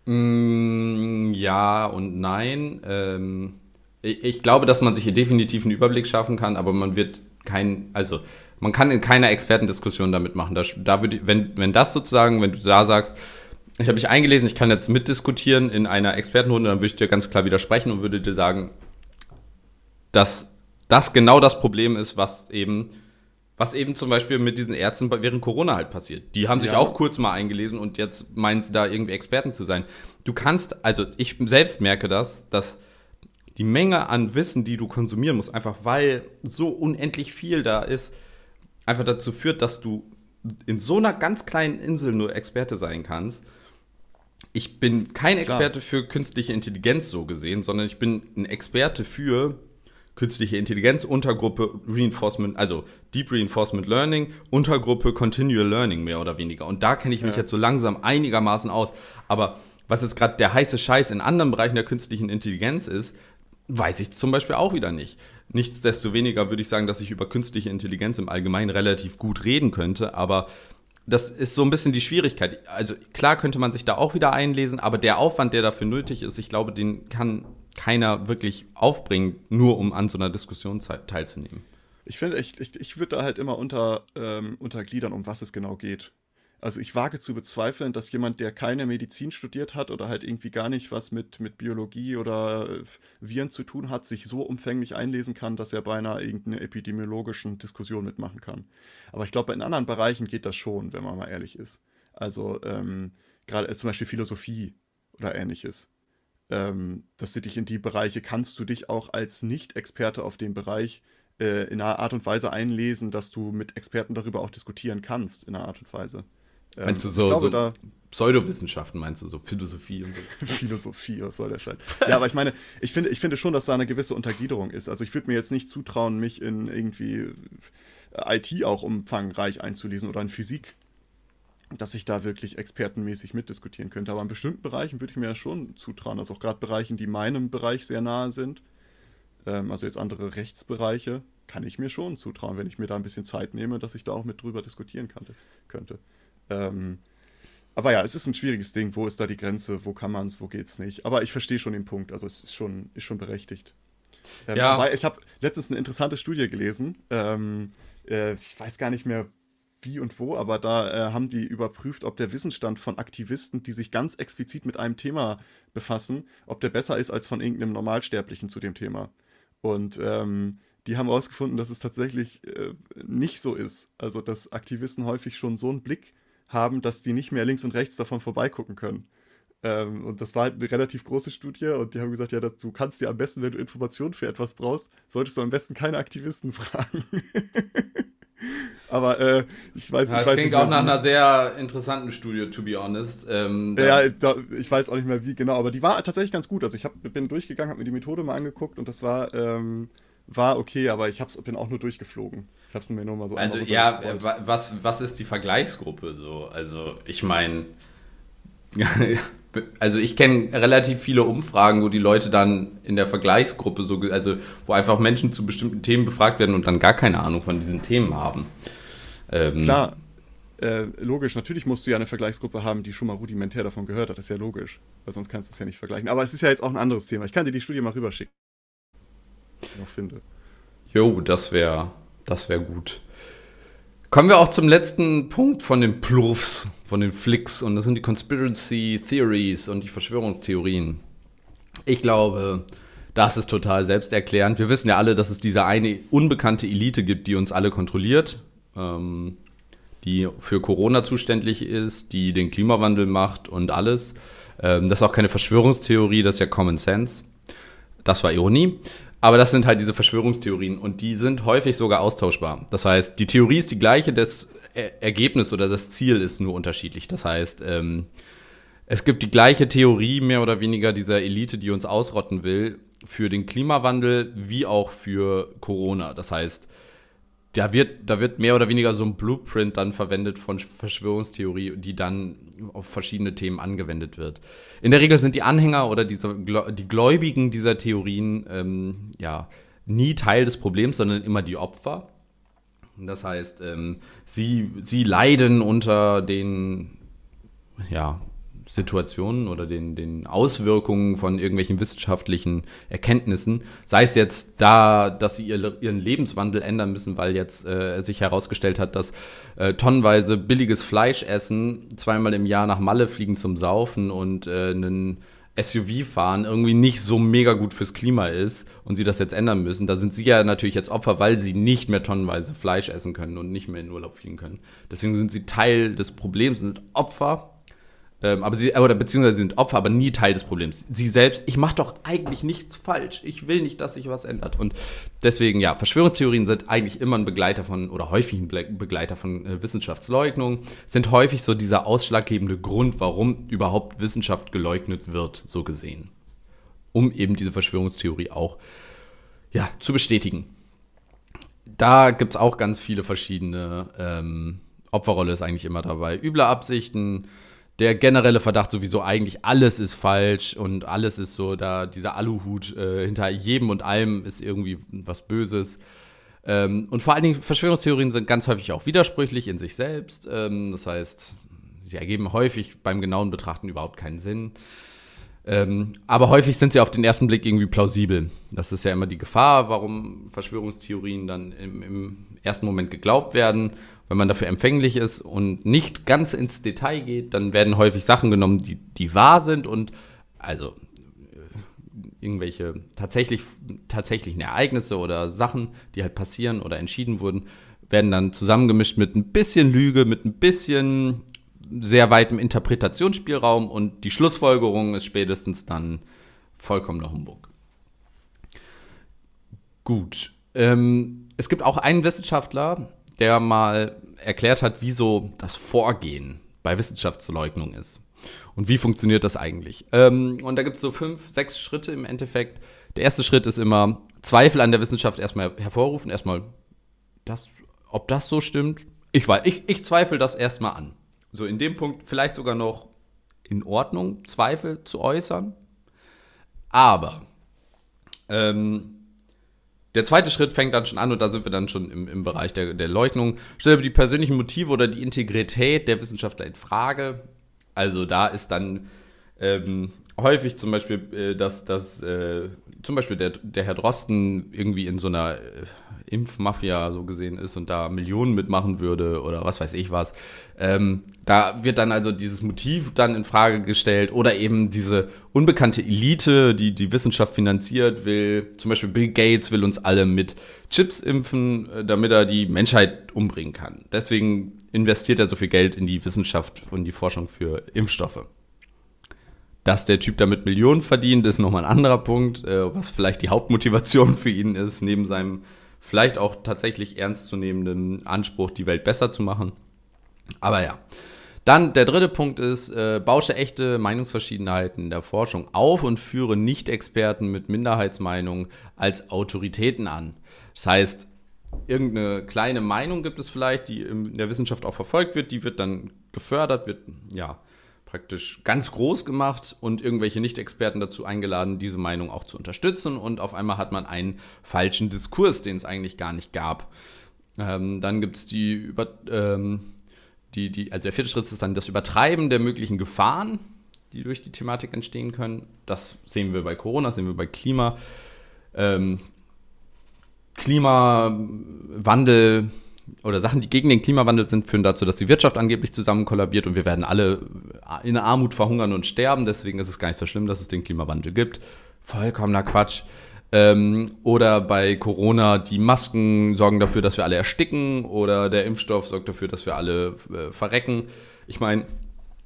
Mm, ja und nein. Ähm, ich, ich, glaube, dass man sich hier definitiv einen Überblick schaffen kann, aber man wird kein, also man kann in keiner Expertendiskussion damit machen. Da, da würde, wenn, wenn das sozusagen, wenn du da sagst, ich habe mich eingelesen, ich kann jetzt mitdiskutieren in einer Expertenrunde, dann würde ich dir ganz klar widersprechen und würde dir sagen, dass das genau das Problem ist, was eben, was eben zum Beispiel mit diesen Ärzten während Corona halt passiert. Die haben sich ja. auch kurz mal eingelesen und jetzt meinen sie da irgendwie Experten zu sein. Du kannst, also ich selbst merke das, dass die Menge an Wissen, die du konsumieren musst, einfach weil so unendlich viel da ist, einfach dazu führt, dass du in so einer ganz kleinen Insel nur Experte sein kannst ich bin kein Experte Klar. für künstliche Intelligenz so gesehen, sondern ich bin ein Experte für künstliche Intelligenz, Untergruppe Reinforcement, also Deep Reinforcement Learning, Untergruppe Continual Learning mehr oder weniger. Und da kenne ich mich ja. jetzt so langsam einigermaßen aus. Aber was jetzt gerade der heiße Scheiß in anderen Bereichen der künstlichen Intelligenz ist, weiß ich zum Beispiel auch wieder nicht. Nichtsdestoweniger würde ich sagen, dass ich über künstliche Intelligenz im Allgemeinen relativ gut reden könnte, aber das ist so ein bisschen die Schwierigkeit. Also klar könnte man sich da auch wieder einlesen, aber der Aufwand, der dafür nötig ist, ich glaube, den kann keiner wirklich aufbringen, nur um an so einer Diskussion teilzunehmen. Ich finde, ich, ich, ich würde da halt immer unter, ähm, untergliedern, um was es genau geht. Also ich wage zu bezweifeln, dass jemand, der keine Medizin studiert hat oder halt irgendwie gar nicht was mit, mit Biologie oder äh, Viren zu tun hat, sich so umfänglich einlesen kann, dass er beinahe irgendeine epidemiologischen Diskussion mitmachen kann. Aber ich glaube, in anderen Bereichen geht das schon, wenn man mal ehrlich ist. Also ähm, gerade zum Beispiel Philosophie oder ähnliches. Ähm, dass du dich in die Bereiche kannst du dich auch als Nicht-Experte auf dem Bereich äh, in einer Art und Weise einlesen, dass du mit Experten darüber auch diskutieren kannst, in einer Art und Weise. Ähm, meinst du so, glaube, so da, Pseudowissenschaften, meinst du so Philosophie und so? *laughs* Philosophie, was soll der Scheiß? Ja, aber ich meine, ich finde, ich finde schon, dass da eine gewisse Untergliederung ist. Also ich würde mir jetzt nicht zutrauen, mich in irgendwie IT auch umfangreich einzulesen oder in Physik. dass ich da wirklich expertenmäßig mitdiskutieren könnte. Aber in bestimmten Bereichen würde ich mir ja schon zutrauen. Also auch gerade Bereichen, die meinem Bereich sehr nahe sind. Ähm, also jetzt andere Rechtsbereiche, kann ich mir schon zutrauen, wenn ich mir da ein bisschen Zeit nehme, dass ich da auch mit drüber diskutieren kannte, könnte. Ähm, aber ja, es ist ein schwieriges Ding. Wo ist da die Grenze? Wo kann man es? Wo geht es nicht? Aber ich verstehe schon den Punkt. Also es ist schon, ist schon berechtigt. Ähm, ja. Ich habe letztens eine interessante Studie gelesen. Ähm, äh, ich weiß gar nicht mehr, wie und wo, aber da äh, haben die überprüft, ob der Wissensstand von Aktivisten, die sich ganz explizit mit einem Thema befassen, ob der besser ist als von irgendeinem Normalsterblichen zu dem Thema. Und ähm, die haben herausgefunden, dass es tatsächlich äh, nicht so ist. Also, dass Aktivisten häufig schon so einen Blick haben, dass die nicht mehr links und rechts davon vorbeigucken können. Ähm, und das war halt eine relativ große Studie und die haben gesagt, ja, das, du kannst dir am besten, wenn du Informationen für etwas brauchst, solltest du am besten keine Aktivisten *laughs* fragen. Aber äh, ich weiß ja, nicht. Das klingt auch nach einer sehr interessanten Studie, to be honest. Ähm, ja, da, ich weiß auch nicht mehr wie genau, aber die war tatsächlich ganz gut. Also ich hab, bin durchgegangen, habe mir die Methode mal angeguckt und das war, ähm, war okay, aber ich hab's, bin auch nur durchgeflogen. Ich habe es mir nur mal so Also ja, was, was ist die Vergleichsgruppe so? Also ich meine, *laughs* also ich kenne relativ viele Umfragen, wo die Leute dann in der Vergleichsgruppe so, also wo einfach Menschen zu bestimmten Themen befragt werden und dann gar keine Ahnung von diesen Themen haben. Ähm, Klar, äh, logisch, natürlich musst du ja eine Vergleichsgruppe haben, die schon mal rudimentär davon gehört hat, das ist ja logisch, weil sonst kannst du es ja nicht vergleichen. Aber es ist ja jetzt auch ein anderes Thema. Ich kann dir die Studie mal rüberschicken. Noch finde. Jo, das wäre das wär gut. Kommen wir auch zum letzten Punkt von den Plurfs, von den Flicks, und das sind die Conspiracy Theories und die Verschwörungstheorien. Ich glaube, das ist total selbsterklärend. Wir wissen ja alle, dass es diese eine unbekannte Elite gibt, die uns alle kontrolliert, ähm, die für Corona zuständig ist, die den Klimawandel macht und alles. Ähm, das ist auch keine Verschwörungstheorie, das ist ja Common Sense. Das war Ironie. Aber das sind halt diese Verschwörungstheorien und die sind häufig sogar austauschbar. Das heißt, die Theorie ist die gleiche, das Ergebnis oder das Ziel ist nur unterschiedlich. Das heißt, ähm, es gibt die gleiche Theorie mehr oder weniger dieser Elite, die uns ausrotten will, für den Klimawandel wie auch für Corona. Das heißt, da wird, da wird mehr oder weniger so ein Blueprint dann verwendet von Verschwörungstheorie, die dann auf verschiedene Themen angewendet wird. In der Regel sind die Anhänger oder diese, die Gläubigen dieser Theorien ähm, ja nie Teil des Problems, sondern immer die Opfer. Das heißt, ähm, sie, sie leiden unter den ja, Situationen oder den, den Auswirkungen von irgendwelchen wissenschaftlichen Erkenntnissen, sei es jetzt da, dass sie ihr, ihren Lebenswandel ändern müssen, weil jetzt äh, sich herausgestellt hat, dass äh, tonnenweise billiges Fleisch essen, zweimal im Jahr nach Malle fliegen zum Saufen und äh, einen SUV fahren irgendwie nicht so mega gut fürs Klima ist und sie das jetzt ändern müssen, da sind sie ja natürlich jetzt Opfer, weil sie nicht mehr tonnenweise Fleisch essen können und nicht mehr in Urlaub fliegen können. Deswegen sind sie Teil des Problems und sind Opfer ähm, aber sie, oder beziehungsweise sie sind Opfer, aber nie Teil des Problems. Sie selbst, ich mache doch eigentlich nichts falsch. Ich will nicht, dass sich was ändert. Und deswegen, ja, Verschwörungstheorien sind eigentlich immer ein Begleiter von, oder häufig ein Begleiter von äh, Wissenschaftsleugnung, sind häufig so dieser ausschlaggebende Grund, warum überhaupt Wissenschaft geleugnet wird, so gesehen. Um eben diese Verschwörungstheorie auch, ja, zu bestätigen. Da gibt es auch ganz viele verschiedene, ähm, Opferrolle ist eigentlich immer dabei. Üble Absichten, der generelle Verdacht sowieso eigentlich alles ist falsch und alles ist so da dieser Aluhut äh, hinter jedem und allem ist irgendwie was Böses. Ähm, und vor allen Dingen Verschwörungstheorien sind ganz häufig auch widersprüchlich in sich selbst. Ähm, das heißt, sie ergeben häufig beim genauen Betrachten überhaupt keinen Sinn. Ähm, aber häufig sind sie auf den ersten Blick irgendwie plausibel. Das ist ja immer die Gefahr, warum Verschwörungstheorien dann im, im ersten Moment geglaubt werden wenn man dafür empfänglich ist und nicht ganz ins Detail geht, dann werden häufig Sachen genommen, die, die wahr sind und also äh, irgendwelche tatsächlich, tatsächlichen Ereignisse oder Sachen, die halt passieren oder entschieden wurden, werden dann zusammengemischt mit ein bisschen Lüge, mit ein bisschen sehr weitem Interpretationsspielraum und die Schlussfolgerung ist spätestens dann vollkommener Humbug. Gut. Ähm, es gibt auch einen Wissenschaftler, der mal erklärt hat, wieso das Vorgehen bei Wissenschaftsleugnung ist. Und wie funktioniert das eigentlich? Ähm, und da gibt es so fünf, sechs Schritte im Endeffekt. Der erste Schritt ist immer Zweifel an der Wissenschaft erstmal hervorrufen, erstmal, das, ob das so stimmt. Ich weiß, ich, ich zweifle das erstmal an. so in dem Punkt vielleicht sogar noch in Ordnung, Zweifel zu äußern. Aber ähm, der zweite Schritt fängt dann schon an und da sind wir dann schon im, im Bereich der, der Leugnung. Stelle die persönlichen Motive oder die Integrität der Wissenschaftler in Frage. Also da ist dann ähm, häufig zum Beispiel, äh, dass, dass äh, zum Beispiel der, der Herr Drosten irgendwie in so einer äh, Impfmafia so gesehen ist und da Millionen mitmachen würde oder was weiß ich was. Ähm, da wird dann also dieses Motiv dann in Frage gestellt oder eben diese unbekannte Elite, die die Wissenschaft finanziert, will, zum Beispiel Bill Gates will uns alle mit Chips impfen, äh, damit er die Menschheit umbringen kann. Deswegen investiert er so viel Geld in die Wissenschaft und die Forschung für Impfstoffe. Dass der Typ damit Millionen verdient, ist nochmal ein anderer Punkt, äh, was vielleicht die Hauptmotivation *laughs* für ihn ist, neben seinem vielleicht auch tatsächlich ernstzunehmenden Anspruch, die Welt besser zu machen. Aber ja. Dann der dritte Punkt ist, äh, bausche echte Meinungsverschiedenheiten in der Forschung auf und führe Nicht-Experten mit Minderheitsmeinungen als Autoritäten an. Das heißt, irgendeine kleine Meinung gibt es vielleicht, die in der Wissenschaft auch verfolgt wird, die wird dann gefördert, wird ja praktisch ganz groß gemacht und irgendwelche Nicht-Experten dazu eingeladen, diese Meinung auch zu unterstützen. Und auf einmal hat man einen falschen Diskurs, den es eigentlich gar nicht gab. Ähm, dann gibt es die ähm, die, die, also der vierte Schritt ist dann das Übertreiben der möglichen Gefahren, die durch die Thematik entstehen können. Das sehen wir bei Corona, sehen wir bei Klima. Ähm, Klimawandel oder Sachen, die gegen den Klimawandel sind, führen dazu, dass die Wirtschaft angeblich zusammen kollabiert und wir werden alle in Armut verhungern und sterben. Deswegen ist es gar nicht so schlimm, dass es den Klimawandel gibt. Vollkommener Quatsch. Ähm, oder bei Corona, die Masken sorgen dafür, dass wir alle ersticken oder der Impfstoff sorgt dafür, dass wir alle äh, verrecken. Ich meine,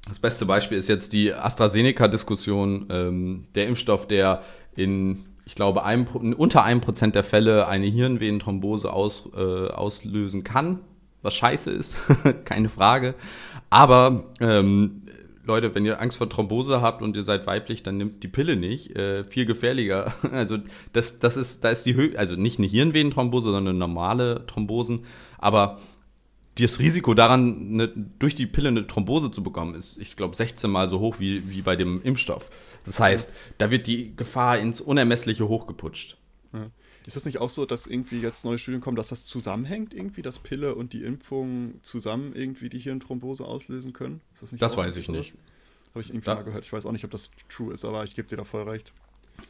das beste Beispiel ist jetzt die AstraZeneca-Diskussion. Ähm, der Impfstoff, der in ich glaube, einem, unter einem Prozent der Fälle eine Hirnvenenthrombose aus, äh, auslösen kann, was scheiße ist, *laughs* keine Frage. Aber ähm, Leute, wenn ihr Angst vor Thrombose habt und ihr seid weiblich, dann nimmt die Pille nicht. Äh, viel gefährlicher. *laughs* Also das, das ist, da ist die Höhe, also nicht eine Hirnvenenthrombose, sondern normale Thrombosen. Aber das Risiko daran, eine, durch die Pille eine Thrombose zu bekommen, ist, ich glaube, 16 Mal so hoch wie, wie bei dem Impfstoff. Das heißt, da wird die Gefahr ins Unermessliche hochgeputscht. Ja. Ist das nicht auch so, dass irgendwie jetzt neue Studien kommen, dass das zusammenhängt irgendwie, dass Pille und die Impfung zusammen irgendwie die Hirnthrombose auslösen können? das das weiß ich so? nicht. Habe ich irgendwie ja. mal gehört. Ich weiß auch nicht, ob das true ist, aber ich gebe dir da voll recht.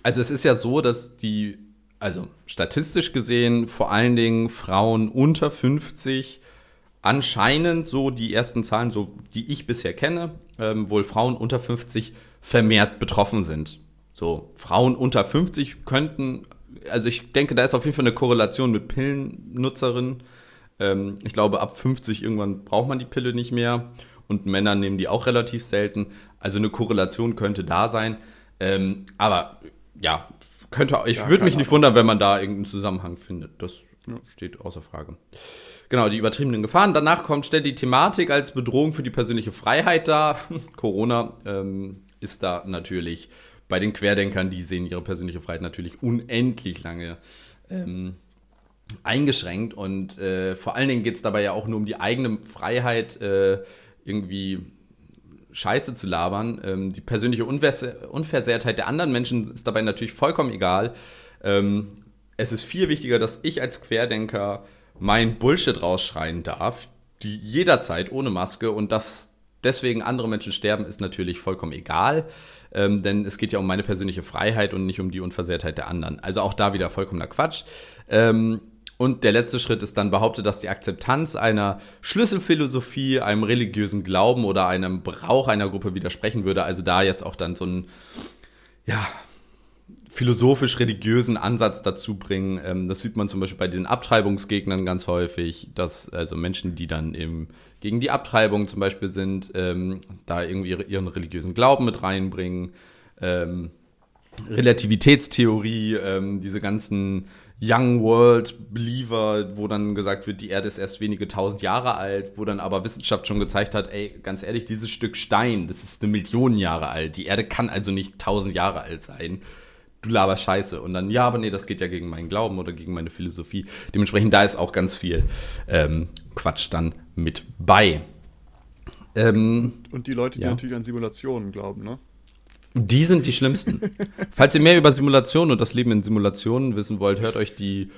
Also es ist ja so, dass die, also statistisch gesehen vor allen Dingen Frauen unter 50 anscheinend so die ersten Zahlen, so die ich bisher kenne, ähm, wohl Frauen unter 50 vermehrt betroffen sind. So, Frauen unter 50 könnten, also ich denke, da ist auf jeden Fall eine Korrelation mit Pillennutzerinnen. Ähm, ich glaube, ab 50 irgendwann braucht man die Pille nicht mehr und Männer nehmen die auch relativ selten. Also eine Korrelation könnte da sein. Ähm, aber ja, könnte, ich ja, würde mich nicht wundern, wenn man da irgendeinen Zusammenhang findet. Das ja. steht außer Frage. Genau, die übertriebenen Gefahren. Danach kommt stellt die Thematik als Bedrohung für die persönliche Freiheit dar. *laughs* Corona ähm, ist da natürlich bei den Querdenkern, die sehen ihre persönliche Freiheit natürlich unendlich lange ähm, eingeschränkt. Und äh, vor allen Dingen geht es dabei ja auch nur um die eigene Freiheit, äh, irgendwie Scheiße zu labern. Ähm, die persönliche Unversehrtheit der anderen Menschen ist dabei natürlich vollkommen egal. Ähm, es ist viel wichtiger, dass ich als Querdenker mein Bullshit rausschreien darf, die jederzeit ohne Maske und dass deswegen andere Menschen sterben, ist natürlich vollkommen egal, ähm, denn es geht ja um meine persönliche Freiheit und nicht um die Unversehrtheit der anderen. Also auch da wieder vollkommener Quatsch. Ähm, und der letzte Schritt ist dann behauptet, dass die Akzeptanz einer Schlüsselphilosophie, einem religiösen Glauben oder einem Brauch einer Gruppe widersprechen würde. Also da jetzt auch dann so ein, ja, philosophisch-religiösen Ansatz dazu bringen. Ähm, das sieht man zum Beispiel bei den Abtreibungsgegnern ganz häufig, dass also Menschen, die dann eben gegen die Abtreibung zum Beispiel sind, ähm, da irgendwie ihren religiösen Glauben mit reinbringen. Ähm, Relativitätstheorie, ähm, diese ganzen Young World Believer, wo dann gesagt wird, die Erde ist erst wenige tausend Jahre alt, wo dann aber Wissenschaft schon gezeigt hat, ey, ganz ehrlich, dieses Stück Stein, das ist eine Million Jahre alt. Die Erde kann also nicht tausend Jahre alt sein du laberst Scheiße. Und dann, ja, aber nee, das geht ja gegen meinen Glauben oder gegen meine Philosophie. Dementsprechend, da ist auch ganz viel ähm, Quatsch dann mit bei. Ähm, und, die Leute, die ja. natürlich an Simulationen glauben, ne? Die sind die schlimmsten. *laughs* Falls ihr mehr über Simulationen und das Leben in Simulationen wissen wollt, hört euch die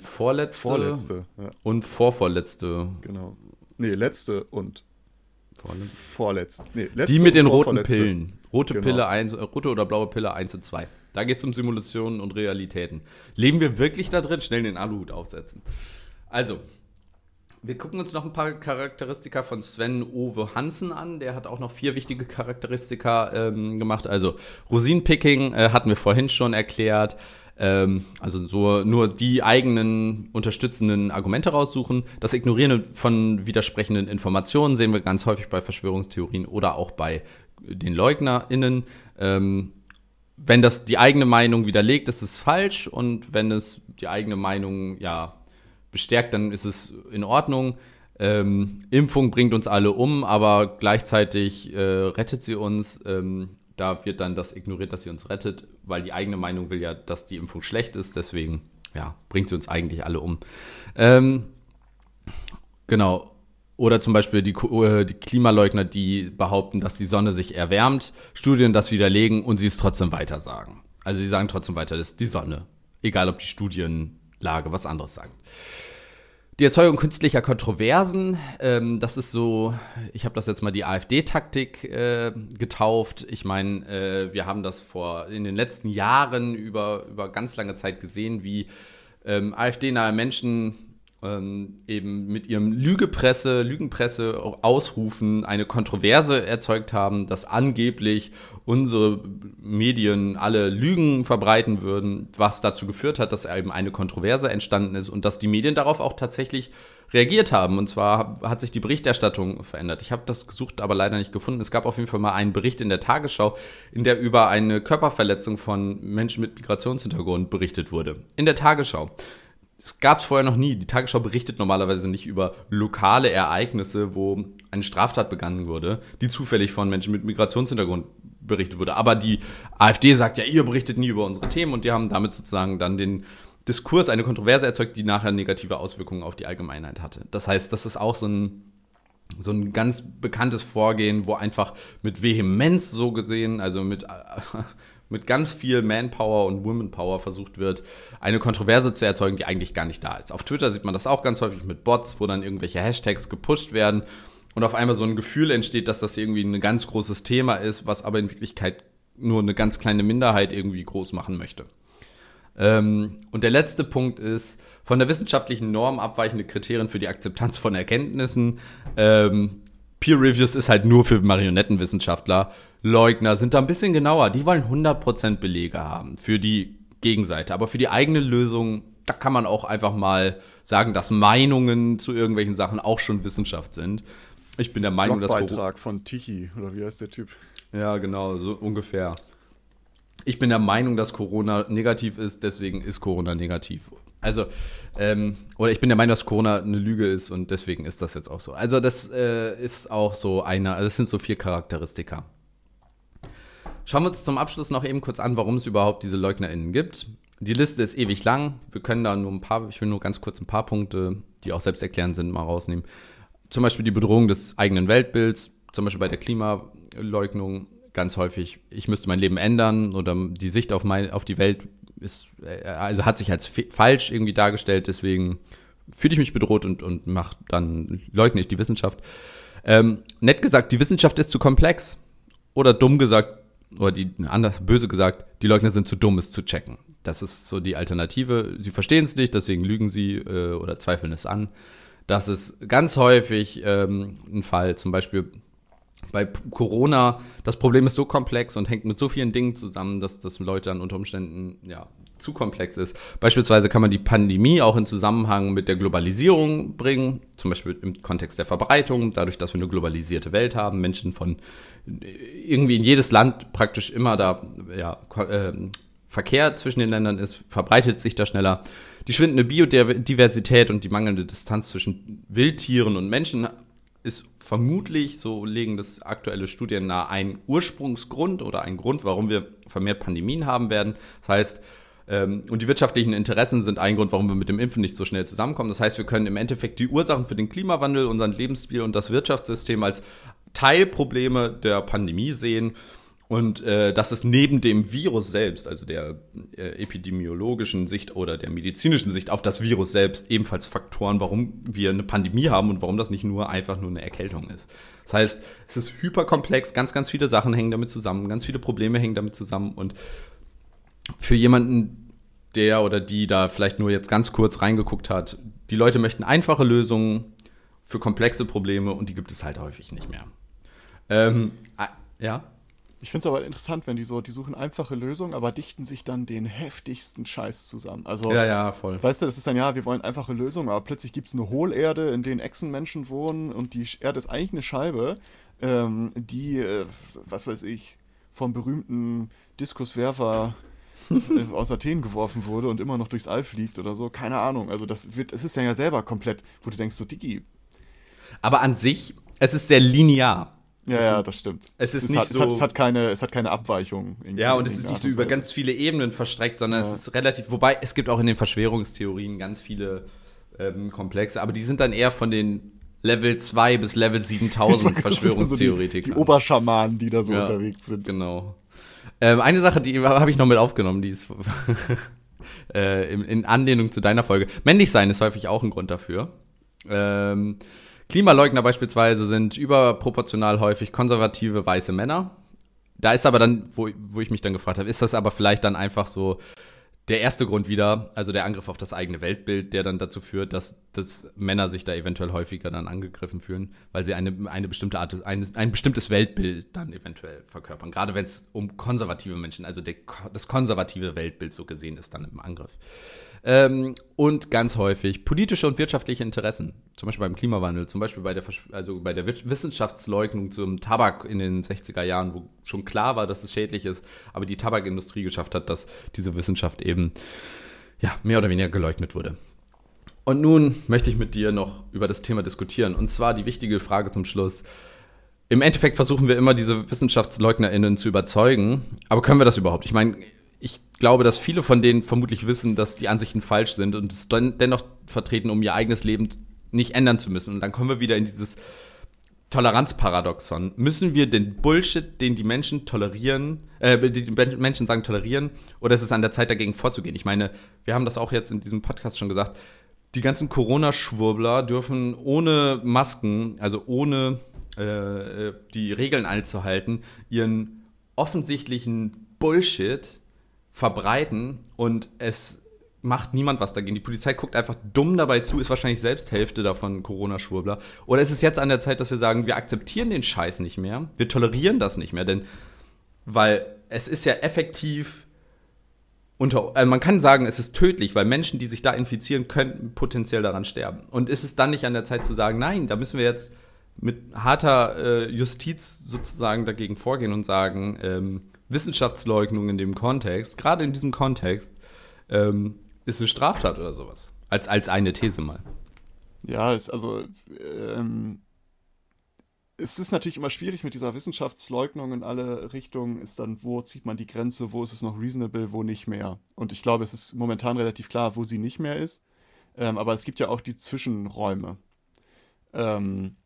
vorletzte, vorletzte ja. und vorvorletzte. Genau. Nee, letzte und vorletzte. vorletzte. Nee, letzte die mit den roten Pillen. Rote genau. Pille 1, rote oder blaue Pille 1 und 2. Da geht es um Simulationen und Realitäten. Leben wir wirklich da drin? Schnell den Aluhut aufsetzen. Also, wir gucken uns noch ein paar Charakteristika von Sven Ove Hansen an. Der hat auch noch vier wichtige Charakteristika ähm, gemacht. Also Rosinenpicking äh, hatten wir vorhin schon erklärt. Ähm, also so nur die eigenen unterstützenden Argumente raussuchen. Das Ignorieren von widersprechenden Informationen sehen wir ganz häufig bei Verschwörungstheorien oder auch bei den LeugnerInnen. Ähm, wenn das die eigene Meinung widerlegt, ist es falsch und wenn es die eigene Meinung ja bestärkt, dann ist es in Ordnung. Ähm, Impfung bringt uns alle um, aber gleichzeitig äh, rettet sie uns. Ähm, da wird dann das ignoriert, dass sie uns rettet, weil die eigene Meinung will ja, dass die Impfung schlecht ist. Deswegen ja, bringt sie uns eigentlich alle um. Ähm, genau. Oder zum Beispiel die, äh, die, Klimaleugner, die behaupten, dass die Sonne sich erwärmt, Studien das widerlegen und sie es trotzdem weiter sagen. Also sie sagen trotzdem weiter, das ist die Sonne. Egal, ob die Studienlage was anderes sagt. Die Erzeugung künstlicher Kontroversen, ähm, das ist so, ich habe das jetzt mal die AfD-Taktik äh, getauft. Ich meine, äh, wir haben das vor in den letzten Jahren über, über ganz lange Zeit gesehen, wie ähm, AfD-nahe Menschen ähm, eben mit ihrem Lügepresse, Lügenpresse ausrufen, eine Kontroverse erzeugt haben, dass angeblich unsere Medien alle Lügen verbreiten würden, was dazu geführt hat, dass eben eine Kontroverse entstanden ist und dass die Medien darauf auch tatsächlich reagiert haben. Und zwar hat sich die Berichterstattung verändert. Ich habe das gesucht, aber leider nicht gefunden. Es gab auf jeden Fall mal einen Bericht in der Tagesschau, in der über eine Körperverletzung von Menschen mit Migrationshintergrund berichtet wurde. In der Tagesschau. Es gab es vorher noch nie. Die Tagesschau berichtet normalerweise nicht über lokale Ereignisse, wo eine Straftat begangen wurde, die zufällig von Menschen mit Migrationshintergrund berichtet wurde. Aber die AfD sagt ja, ihr berichtet nie über unsere Themen und die haben damit sozusagen dann den Diskurs, eine Kontroverse erzeugt, die nachher negative Auswirkungen auf die Allgemeinheit hatte. Das heißt, das ist auch so ein so ein ganz bekanntes Vorgehen, wo einfach mit Vehemenz so gesehen, also mit mit ganz viel Manpower und Womanpower versucht wird, eine Kontroverse zu erzeugen, die eigentlich gar nicht da ist. Auf Twitter sieht man das auch ganz häufig mit Bots, wo dann irgendwelche Hashtags gepusht werden und auf einmal so ein Gefühl entsteht, dass das irgendwie ein ganz großes Thema ist, was aber in Wirklichkeit nur eine ganz kleine Minderheit irgendwie groß machen möchte. Ähm, und der letzte Punkt ist, von der wissenschaftlichen Norm abweichende Kriterien für die Akzeptanz von Erkenntnissen. Ähm, Peer Reviews ist halt nur für Marionettenwissenschaftler Leugner sind da ein bisschen genauer. Die wollen 100% Belege haben für die Gegenseite. Aber für die eigene Lösung, da kann man auch einfach mal sagen, dass Meinungen zu irgendwelchen Sachen auch schon Wissenschaft sind. Ich bin der Meinung, dass. Beitrag von Tichy, oder wie heißt der Typ? Ja, genau, so ungefähr. Ich bin der Meinung, dass Corona negativ ist, deswegen ist Corona negativ. Also, ähm, oder ich bin der Meinung, dass Corona eine Lüge ist und deswegen ist das jetzt auch so. Also, das äh, ist auch so einer, also das sind so vier Charakteristika. Schauen wir uns zum Abschluss noch eben kurz an, warum es überhaupt diese LeugnerInnen gibt. Die Liste ist ewig lang. Wir können da nur ein paar, ich will nur ganz kurz ein paar Punkte, die auch selbsterklärend sind, mal rausnehmen. Zum Beispiel die Bedrohung des eigenen Weltbilds, zum Beispiel bei der Klimaleugnung ganz häufig, ich müsste mein Leben ändern oder die Sicht auf, mein, auf die Welt ist, äh, also hat sich als falsch irgendwie dargestellt, deswegen fühle ich mich bedroht und, und mach, dann leugne ich die Wissenschaft. Ähm, nett gesagt, die Wissenschaft ist zu komplex. Oder dumm gesagt, oder die, anders, böse gesagt, die Leugner sind zu dumm, es zu checken. Das ist so die Alternative. Sie verstehen es nicht, deswegen lügen sie äh, oder zweifeln es an. Das ist ganz häufig ähm, ein Fall, zum Beispiel bei Corona. Das Problem ist so komplex und hängt mit so vielen Dingen zusammen, dass das Leute dann unter Umständen ja, zu komplex ist. Beispielsweise kann man die Pandemie auch in Zusammenhang mit der Globalisierung bringen, zum Beispiel im Kontext der Verbreitung, dadurch, dass wir eine globalisierte Welt haben, Menschen von irgendwie in jedes Land praktisch immer da ja, äh, Verkehr zwischen den Ländern ist, verbreitet sich da schneller. Die schwindende Biodiversität und die mangelnde Distanz zwischen Wildtieren und Menschen ist vermutlich, so legen das aktuelle Studien nahe, ein Ursprungsgrund oder ein Grund, warum wir vermehrt Pandemien haben werden. Das heißt, Ähm, und die wirtschaftlichen Interessen sind ein Grund, warum wir mit dem Impfen nicht so schnell zusammenkommen. Das heißt, wir können im Endeffekt die Ursachen für den Klimawandel, unseren Lebensstil und das Wirtschaftssystem als Teilprobleme der Pandemie sehen. Und äh, dass es neben dem Virus selbst, also der äh, epidemiologischen Sicht oder der medizinischen Sicht auf das Virus selbst, ebenfalls Faktoren, warum wir eine Pandemie haben und warum das nicht nur einfach nur eine Erkältung ist. Das heißt, es ist hyperkomplex, ganz, ganz viele Sachen hängen damit zusammen, ganz viele Probleme hängen damit zusammen. Und für jemanden, der oder die da vielleicht nur jetzt ganz kurz reingeguckt hat, die Leute möchten einfache Lösungen für komplexe Probleme und die gibt es halt häufig nicht mehr. Ähm, ja. Ich finde es aber interessant, wenn die so, die suchen einfache Lösungen, aber dichten sich dann den heftigsten Scheiß zusammen. Also, ja, ja, voll. Weißt du, das ist dann, ja, wir wollen einfache Lösungen, aber plötzlich gibt es eine Hohlerde, in denen Echsenmenschen wohnen und die Erde ist eigentlich eine Scheibe, ähm, die, äh, was weiß ich, vom berühmten Diskuswerfer äh, aus Athen geworfen wurde und immer noch durchs All fliegt oder so. Keine Ahnung. Also, das wird, es ist dann ja selber komplett, wo du denkst, so, Digi. Aber an sich, es ist sehr linear. Ja, ja, das stimmt. Es ist es nicht hat, so. Es hat, es hat keine, es hat keine Abweichung. ja, und es ist nicht so über ganz viele Ebenen verstreckt, sondern ja. es ist relativ. Wobei es gibt auch in den Verschwörungstheorien ganz viele ähm, Komplexe, aber die sind dann eher von den Level 2 bis Level *laughs* 7000 Verschwörungstheoretikern. So die, die Oberschamanen, die da so ja, unterwegs sind. Genau. Ähm, eine Sache, die habe ich noch mit aufgenommen, die ist *laughs* äh, in, in, Anlehnung zu deiner Folge. Männlich sein ist häufig auch ein Grund dafür. Ähm, Klimaleugner beispielsweise sind überproportional häufig konservative weiße Männer. Da ist aber dann, wo, wo ich mich dann gefragt habe, ist das aber vielleicht dann einfach so der erste Grund wieder, also der Angriff auf das eigene Weltbild, der dann dazu führt, dass, dass Männer sich da eventuell häufiger dann angegriffen fühlen, weil sie eine, eine bestimmte Art, ein, ein bestimmtes Weltbild dann eventuell verkörpern. Gerade wenn es um konservative Menschen, also der, das konservative Weltbild so gesehen ist, dann im Angriff. Ähm, und ganz häufig politische und wirtschaftliche Interessen, zum Beispiel beim Klimawandel, zum Beispiel bei der, also bei der Wissenschaftsleugnung zum Tabak in den 60er Jahren, wo schon klar war, dass es schädlich ist, aber die Tabakindustrie geschafft hat, dass diese Wissenschaft eben ja, mehr oder weniger geleugnet wurde. Und nun möchte ich mit dir noch über das Thema diskutieren. Und zwar die wichtige Frage zum Schluss. Im Endeffekt versuchen wir immer, diese WissenschaftsleugnerInnen zu überzeugen. Aber können wir das überhaupt? Ich meine, ich glaube, dass viele von denen vermutlich wissen, dass die Ansichten falsch sind und es dennoch vertreten, um ihr eigenes Leben nicht ändern zu müssen. Und dann kommen wir wieder in dieses Toleranzparadoxon. Müssen wir den Bullshit, den die Menschen tolerieren, äh, die Menschen sagen tolerieren, oder ist es an der Zeit dagegen vorzugehen? Ich meine, wir haben das auch jetzt in diesem Podcast schon gesagt. Die ganzen Corona-Schwurbler dürfen ohne Masken, also ohne äh, die Regeln einzuhalten, ihren offensichtlichen Bullshit verbreiten und es macht niemand was dagegen. Die Polizei guckt einfach dumm dabei zu, ist wahrscheinlich selbst Hälfte davon Corona-Schwurbler. Oder ist es jetzt an der Zeit, dass wir sagen, wir akzeptieren den Scheiß nicht mehr, wir tolerieren das nicht mehr, denn weil es ist ja effektiv unter, also man kann sagen, es ist tödlich, weil Menschen, die sich da infizieren, könnten potenziell daran sterben. Und ist es dann nicht an der Zeit zu sagen, nein, da müssen wir jetzt mit harter äh, Justiz sozusagen dagegen vorgehen und sagen, ähm, Wissenschaftsleugnung in dem Kontext, gerade in diesem Kontext, ähm, ist eine Straftat oder sowas. Als, als eine These mal. Ja, es, also ähm, es ist natürlich immer schwierig mit dieser Wissenschaftsleugnung in alle Richtungen, ist dann, wo zieht man die Grenze, wo ist es noch reasonable, wo nicht mehr. Und ich glaube, es ist momentan relativ klar, wo sie nicht mehr ist. Ähm, aber es gibt ja auch die Zwischenräume. Ähm,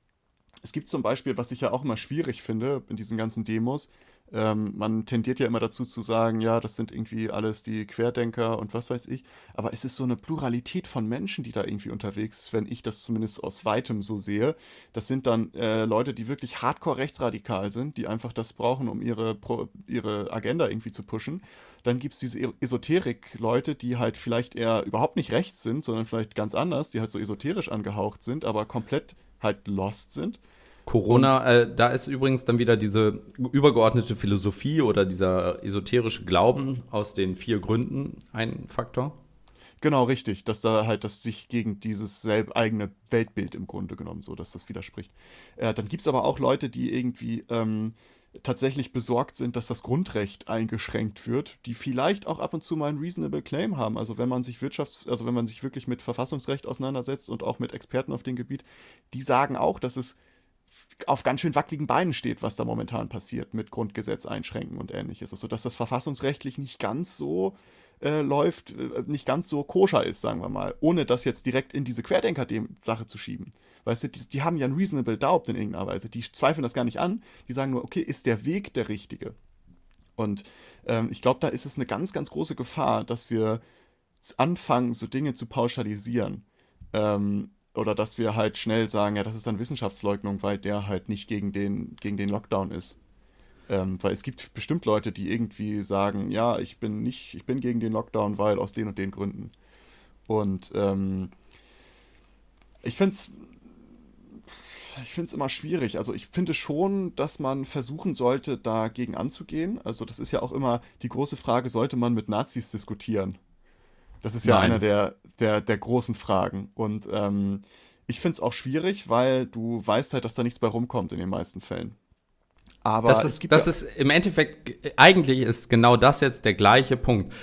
es gibt zum Beispiel, was ich ja auch immer schwierig finde in diesen ganzen Demos, ähm, man tendiert ja immer dazu zu sagen, ja, das sind irgendwie alles die Querdenker und was weiß ich. Aber es ist so eine Pluralität von Menschen, die da irgendwie unterwegs ist, wenn ich das zumindest aus weitem so sehe. Das sind dann äh, Leute, die wirklich hardcore rechtsradikal sind, die einfach das brauchen, um ihre, ihre Agenda irgendwie zu pushen. Dann gibt es diese e-, Esoterik-Leute, die halt vielleicht eher überhaupt nicht rechts sind, sondern vielleicht ganz anders, die halt so esoterisch angehaucht sind, aber komplett halt lost sind. Corona, äh, da ist übrigens dann wieder diese übergeordnete Philosophie oder dieser esoterische Glauben aus den vier Gründen ein Faktor. Genau, richtig, dass da halt, dass sich gegen dieses selb eigene Weltbild im Grunde genommen so, dass das widerspricht. Äh, dann gibt es aber auch Leute, die irgendwie ähm, tatsächlich besorgt sind, dass das Grundrecht eingeschränkt wird, die vielleicht auch ab und zu mal ein reasonable Claim haben. Also wenn man sich Wirtschafts-, also wenn man sich wirklich mit Verfassungsrecht auseinandersetzt und auch mit Experten auf dem Gebiet, die sagen auch, dass es auf ganz schön wackeligen Beinen steht, was da momentan passiert mit Grundgesetz einschränken und ähnliches. Also dass das verfassungsrechtlich nicht ganz so äh, läuft, äh, nicht ganz so koscher ist, sagen wir mal, ohne das jetzt direkt in diese Querdenker-Sache zu schieben. Weißt du, die, die haben ja ein reasonable doubt in irgendeiner Weise. Die zweifeln das gar nicht an. Die sagen nur, okay, ist der Weg der richtige? Und ähm, ich glaube, da ist es eine ganz, ganz große Gefahr, dass wir anfangen, so Dinge zu pauschalisieren. Ähm, oder dass wir halt schnell sagen, ja, das ist dann Wissenschaftsleugnung, weil der halt nicht gegen den, gegen den Lockdown ist. Ähm, weil es gibt bestimmt Leute, die irgendwie sagen, ja, ich bin nicht, ich bin gegen den Lockdown, weil aus den und den Gründen. Und ähm, ich finde es ich finde es immer schwierig. Also ich finde schon, dass man versuchen sollte, dagegen anzugehen. Also das ist ja auch immer die große Frage, sollte man mit Nazis diskutieren? Das ist ja Nein. einer der, der, der großen Fragen. Und ähm, ich finde es auch schwierig, weil du weißt halt, dass da nichts bei rumkommt in den meisten Fällen. Aber das ist, das ja ist im Endeffekt, eigentlich ist genau das jetzt der gleiche Punkt.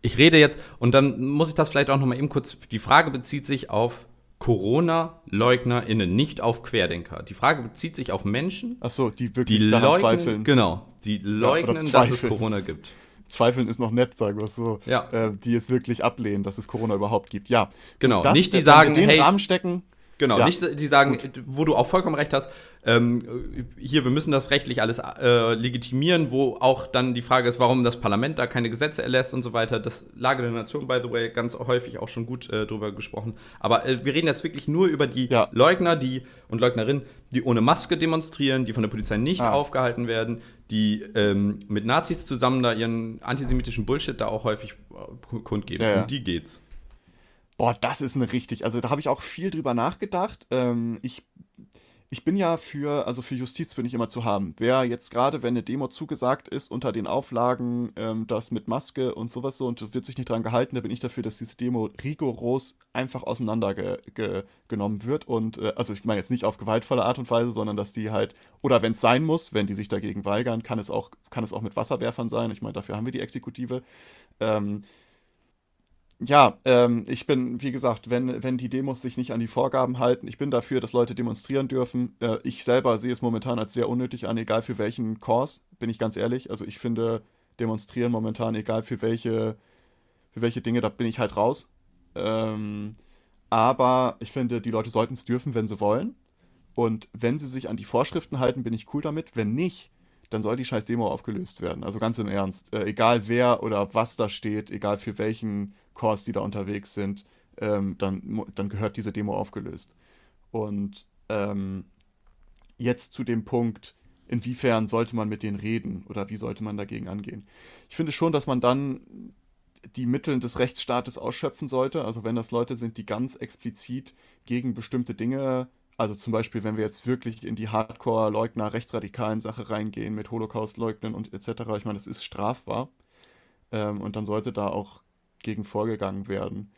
Ich rede jetzt, und dann muss ich das vielleicht auch nochmal eben kurz, die Frage bezieht sich auf Corona-LeugnerInnen, nicht auf Querdenker. Die Frage bezieht sich auf Menschen, Ach so, die wirklich die leugnen, zweifeln. Genau, die leugnen, ja, dass es Corona gibt. Zweifeln ist noch nett, sagen wir es so. Ja. Äh, die es wirklich ablehnen, dass es Corona überhaupt gibt. Ja. Genau, das, nicht die sagen, den hey, Rahmen stecken, Genau, ja. nicht die sagen, Gut. wo du auch vollkommen recht hast, ähm, hier, wir müssen das rechtlich alles äh, legitimieren, wo auch dann die Frage ist, warum das Parlament da keine Gesetze erlässt und so weiter. Das Lage der Nation, by the way, ganz häufig auch schon gut äh, drüber gesprochen. Aber äh, wir reden jetzt wirklich nur über die ja. Leugner die und Leugnerinnen, die ohne Maske demonstrieren, die von der Polizei nicht ah. aufgehalten werden, die ähm, mit Nazis zusammen da ihren antisemitischen Bullshit da auch häufig äh, kundgeben. Ja, um die geht's. Boah, das ist eine richtig, also da habe ich auch viel drüber nachgedacht. Ähm, ich, ich bin ja für, also für Justiz bin ich immer zu haben. Wer jetzt gerade, wenn eine Demo zugesagt ist, unter den Auflagen, ähm, das mit Maske und sowas so und wird sich nicht dran gehalten, da bin ich dafür, dass diese Demo rigoros einfach auseinandergenommen wird. Und, äh, also ich meine jetzt nicht auf gewaltvolle Art und Weise, sondern dass die halt, oder wenn es sein muss, wenn die sich dagegen weigern, kann es auch, kann es auch mit Wasserwerfern sein. Ich meine, dafür haben wir die Exekutive. Ähm, ja, ähm, ich bin, wie gesagt, wenn, wenn die Demos sich nicht an die Vorgaben halten, ich bin dafür, dass Leute demonstrieren dürfen. Äh, ich selber sehe es momentan als sehr unnötig an, egal für welchen Kurs, bin ich ganz ehrlich. Also ich finde demonstrieren momentan, egal für welche, für welche Dinge, da bin ich halt raus. Ähm, aber ich finde, die Leute sollten es dürfen, wenn sie wollen. Und wenn sie sich an die Vorschriften halten, bin ich cool damit. Wenn nicht, dann soll die scheiß Demo aufgelöst werden. Also ganz im Ernst. Äh, egal wer oder was da steht, egal für welchen Kurs die da unterwegs sind, ähm, dann, dann gehört diese Demo aufgelöst. Und ähm, jetzt zu dem Punkt, inwiefern sollte man mit denen reden oder wie sollte man dagegen angehen. Ich finde schon, dass man dann die Mittel des Rechtsstaates ausschöpfen sollte. Also wenn das Leute sind, die ganz explizit gegen bestimmte Dinge also zum Beispiel, wenn wir jetzt wirklich in die Hardcore-Leugner, rechtsradikalen Sache reingehen mit Holocaust-Leugnen und etc., ich meine, das ist strafbar. Ähm, und dann sollte da auch gegen vorgegangen werden.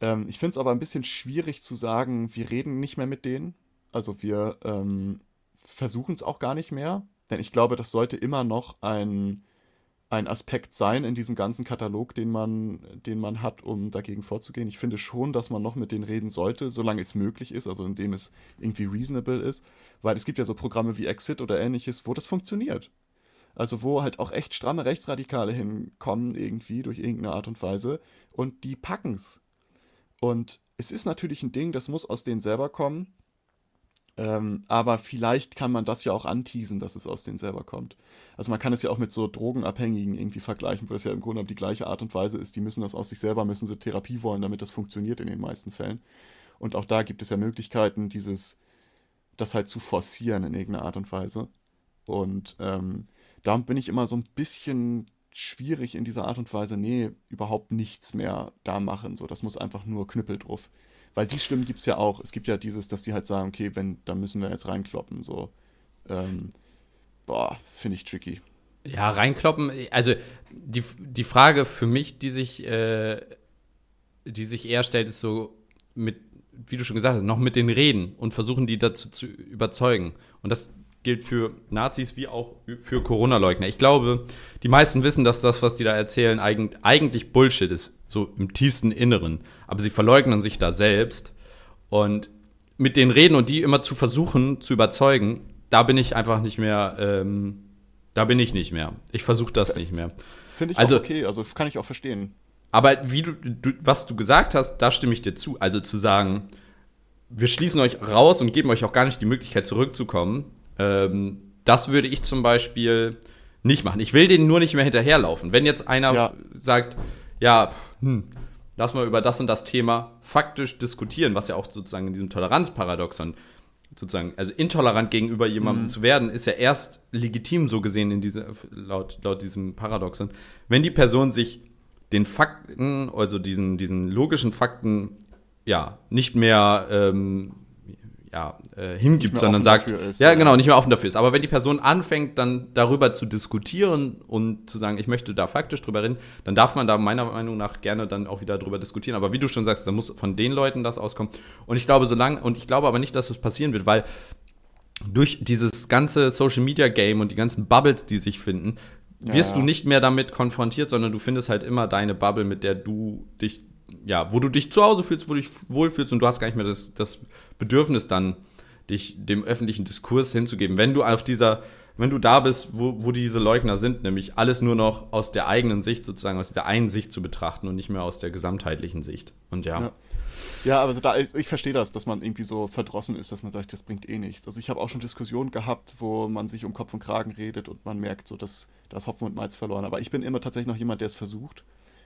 Ähm, ich finde es aber ein bisschen schwierig zu sagen, wir reden nicht mehr mit denen. Also wir ähm, versuchen es auch gar nicht mehr. Denn ich glaube, das sollte immer noch ein ein Aspekt sein in diesem ganzen Katalog, den man, den man hat, um dagegen vorzugehen. Ich finde schon, dass man noch mit denen reden sollte, solange es möglich ist, also indem es irgendwie reasonable ist, weil es gibt ja so Programme wie Exit oder ähnliches, wo das funktioniert. Also wo halt auch echt stramme Rechtsradikale hinkommen irgendwie durch irgendeine Art und Weise und die packen's. Und es ist natürlich ein Ding, das muss aus denen selber kommen. Ähm, aber vielleicht kann man das ja auch anteasen, dass es aus denen selber kommt. Also man kann es ja auch mit so Drogenabhängigen irgendwie vergleichen, wo das ja im Grunde die gleiche Art und Weise ist. Die müssen das aus sich selber, müssen sie Therapie wollen, damit das funktioniert in den meisten Fällen. Und auch da gibt es ja Möglichkeiten, dieses, das halt zu forcieren in irgendeiner Art und Weise. Und ähm, darum bin ich immer so ein bisschen schwierig in dieser Art und Weise, nee, überhaupt nichts mehr da machen. So, das muss einfach nur Knüppel drauf. Weil die Stimmen gibt es ja auch. Es gibt ja dieses, dass die halt sagen, okay, wenn, dann müssen wir jetzt reinkloppen. So. Ähm, boah, finde ich tricky. Ja, reinkloppen, also die, die Frage für mich, die sich, äh, die sich eher stellt, ist so mit, wie du schon gesagt hast, noch mit den Reden und versuchen, die dazu zu überzeugen. Und das gilt für Nazis wie auch für Corona-Leugner. Ich glaube, die meisten wissen, dass das, was die da erzählen, eigentlich Bullshit ist so im tiefsten Inneren. Aber sie verleugnen sich da selbst. Und mit den Reden und die immer zu versuchen zu überzeugen, da bin ich einfach nicht mehr, ähm, da bin ich nicht mehr. Ich versuche das nicht mehr. Finde ich also, auch okay, also kann ich auch verstehen. Aber wie du, du, was du gesagt hast, da stimme ich dir zu. Also zu sagen, wir schließen euch raus und geben euch auch gar nicht die Möglichkeit zurückzukommen, ähm, das würde ich zum Beispiel nicht machen. Ich will denen nur nicht mehr hinterherlaufen. Wenn jetzt einer ja. sagt, ja, hm, lass mal über das und das Thema faktisch diskutieren, was ja auch sozusagen in diesem Toleranzparadoxon sozusagen, also intolerant gegenüber jemandem mhm. zu werden, ist ja erst legitim so gesehen in diese, laut, laut diesem Paradoxon, wenn die Person sich den Fakten, also diesen, diesen logischen Fakten, ja, nicht mehr ähm, ja, äh, hingibt, sondern sagt, ist, ja, genau, nicht mehr offen dafür ist. Aber wenn die Person anfängt, dann darüber zu diskutieren und zu sagen, ich möchte da faktisch drüber reden, dann darf man da meiner Meinung nach gerne dann auch wieder drüber diskutieren. Aber wie du schon sagst, da muss von den Leuten das auskommen. Und ich glaube, solange, und ich glaube aber nicht, dass das passieren wird, weil durch dieses ganze Social Media Game und die ganzen Bubbles, die sich finden, wirst ja, ja. du nicht mehr damit konfrontiert, sondern du findest halt immer deine Bubble, mit der du dich, ja, wo du dich zu Hause fühlst, wo du dich wohlfühlst und du hast gar nicht mehr das, das Bedürfnis dann, dich dem öffentlichen Diskurs hinzugeben. Wenn du auf dieser, wenn du da bist, wo, wo diese Leugner sind, nämlich alles nur noch aus der eigenen Sicht, sozusagen aus der einen Sicht zu betrachten und nicht mehr aus der gesamtheitlichen Sicht. Und ja. ja. Ja, aber so da, ich verstehe das, dass man irgendwie so verdrossen ist, dass man sagt, das bringt eh nichts. Also ich habe auch schon Diskussionen gehabt, wo man sich um Kopf und Kragen redet und man merkt so, dass das Hopfen und Malz verloren. Aber ich bin immer tatsächlich noch jemand, der es versucht.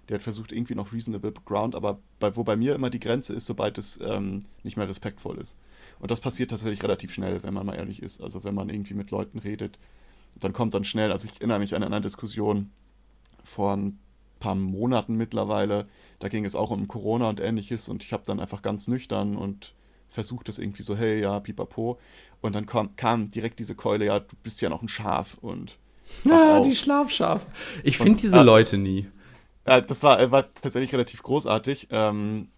Der hat versucht, irgendwie noch reasonable ground, aber bei, wo bei mir immer die Grenze ist, sobald es ähm, nicht mehr respektvoll ist. Und das passiert tatsächlich relativ schnell, wenn man mal ehrlich ist. Also wenn man irgendwie mit Leuten redet, dann kommt dann schnell, also ich erinnere mich an eine Diskussion vor ein paar Monaten mittlerweile, da ging es auch um Corona und ähnliches und ich habe dann einfach ganz nüchtern und versucht das irgendwie so, hey, ja, pipapo. Und dann kam, kam direkt diese Keule, ja, du bist ja noch ein Schaf und *laughs* ja, die Schlafschaf. Ich finde diese äh, Leute nie. Äh, das war, war tatsächlich relativ großartig. Ähm,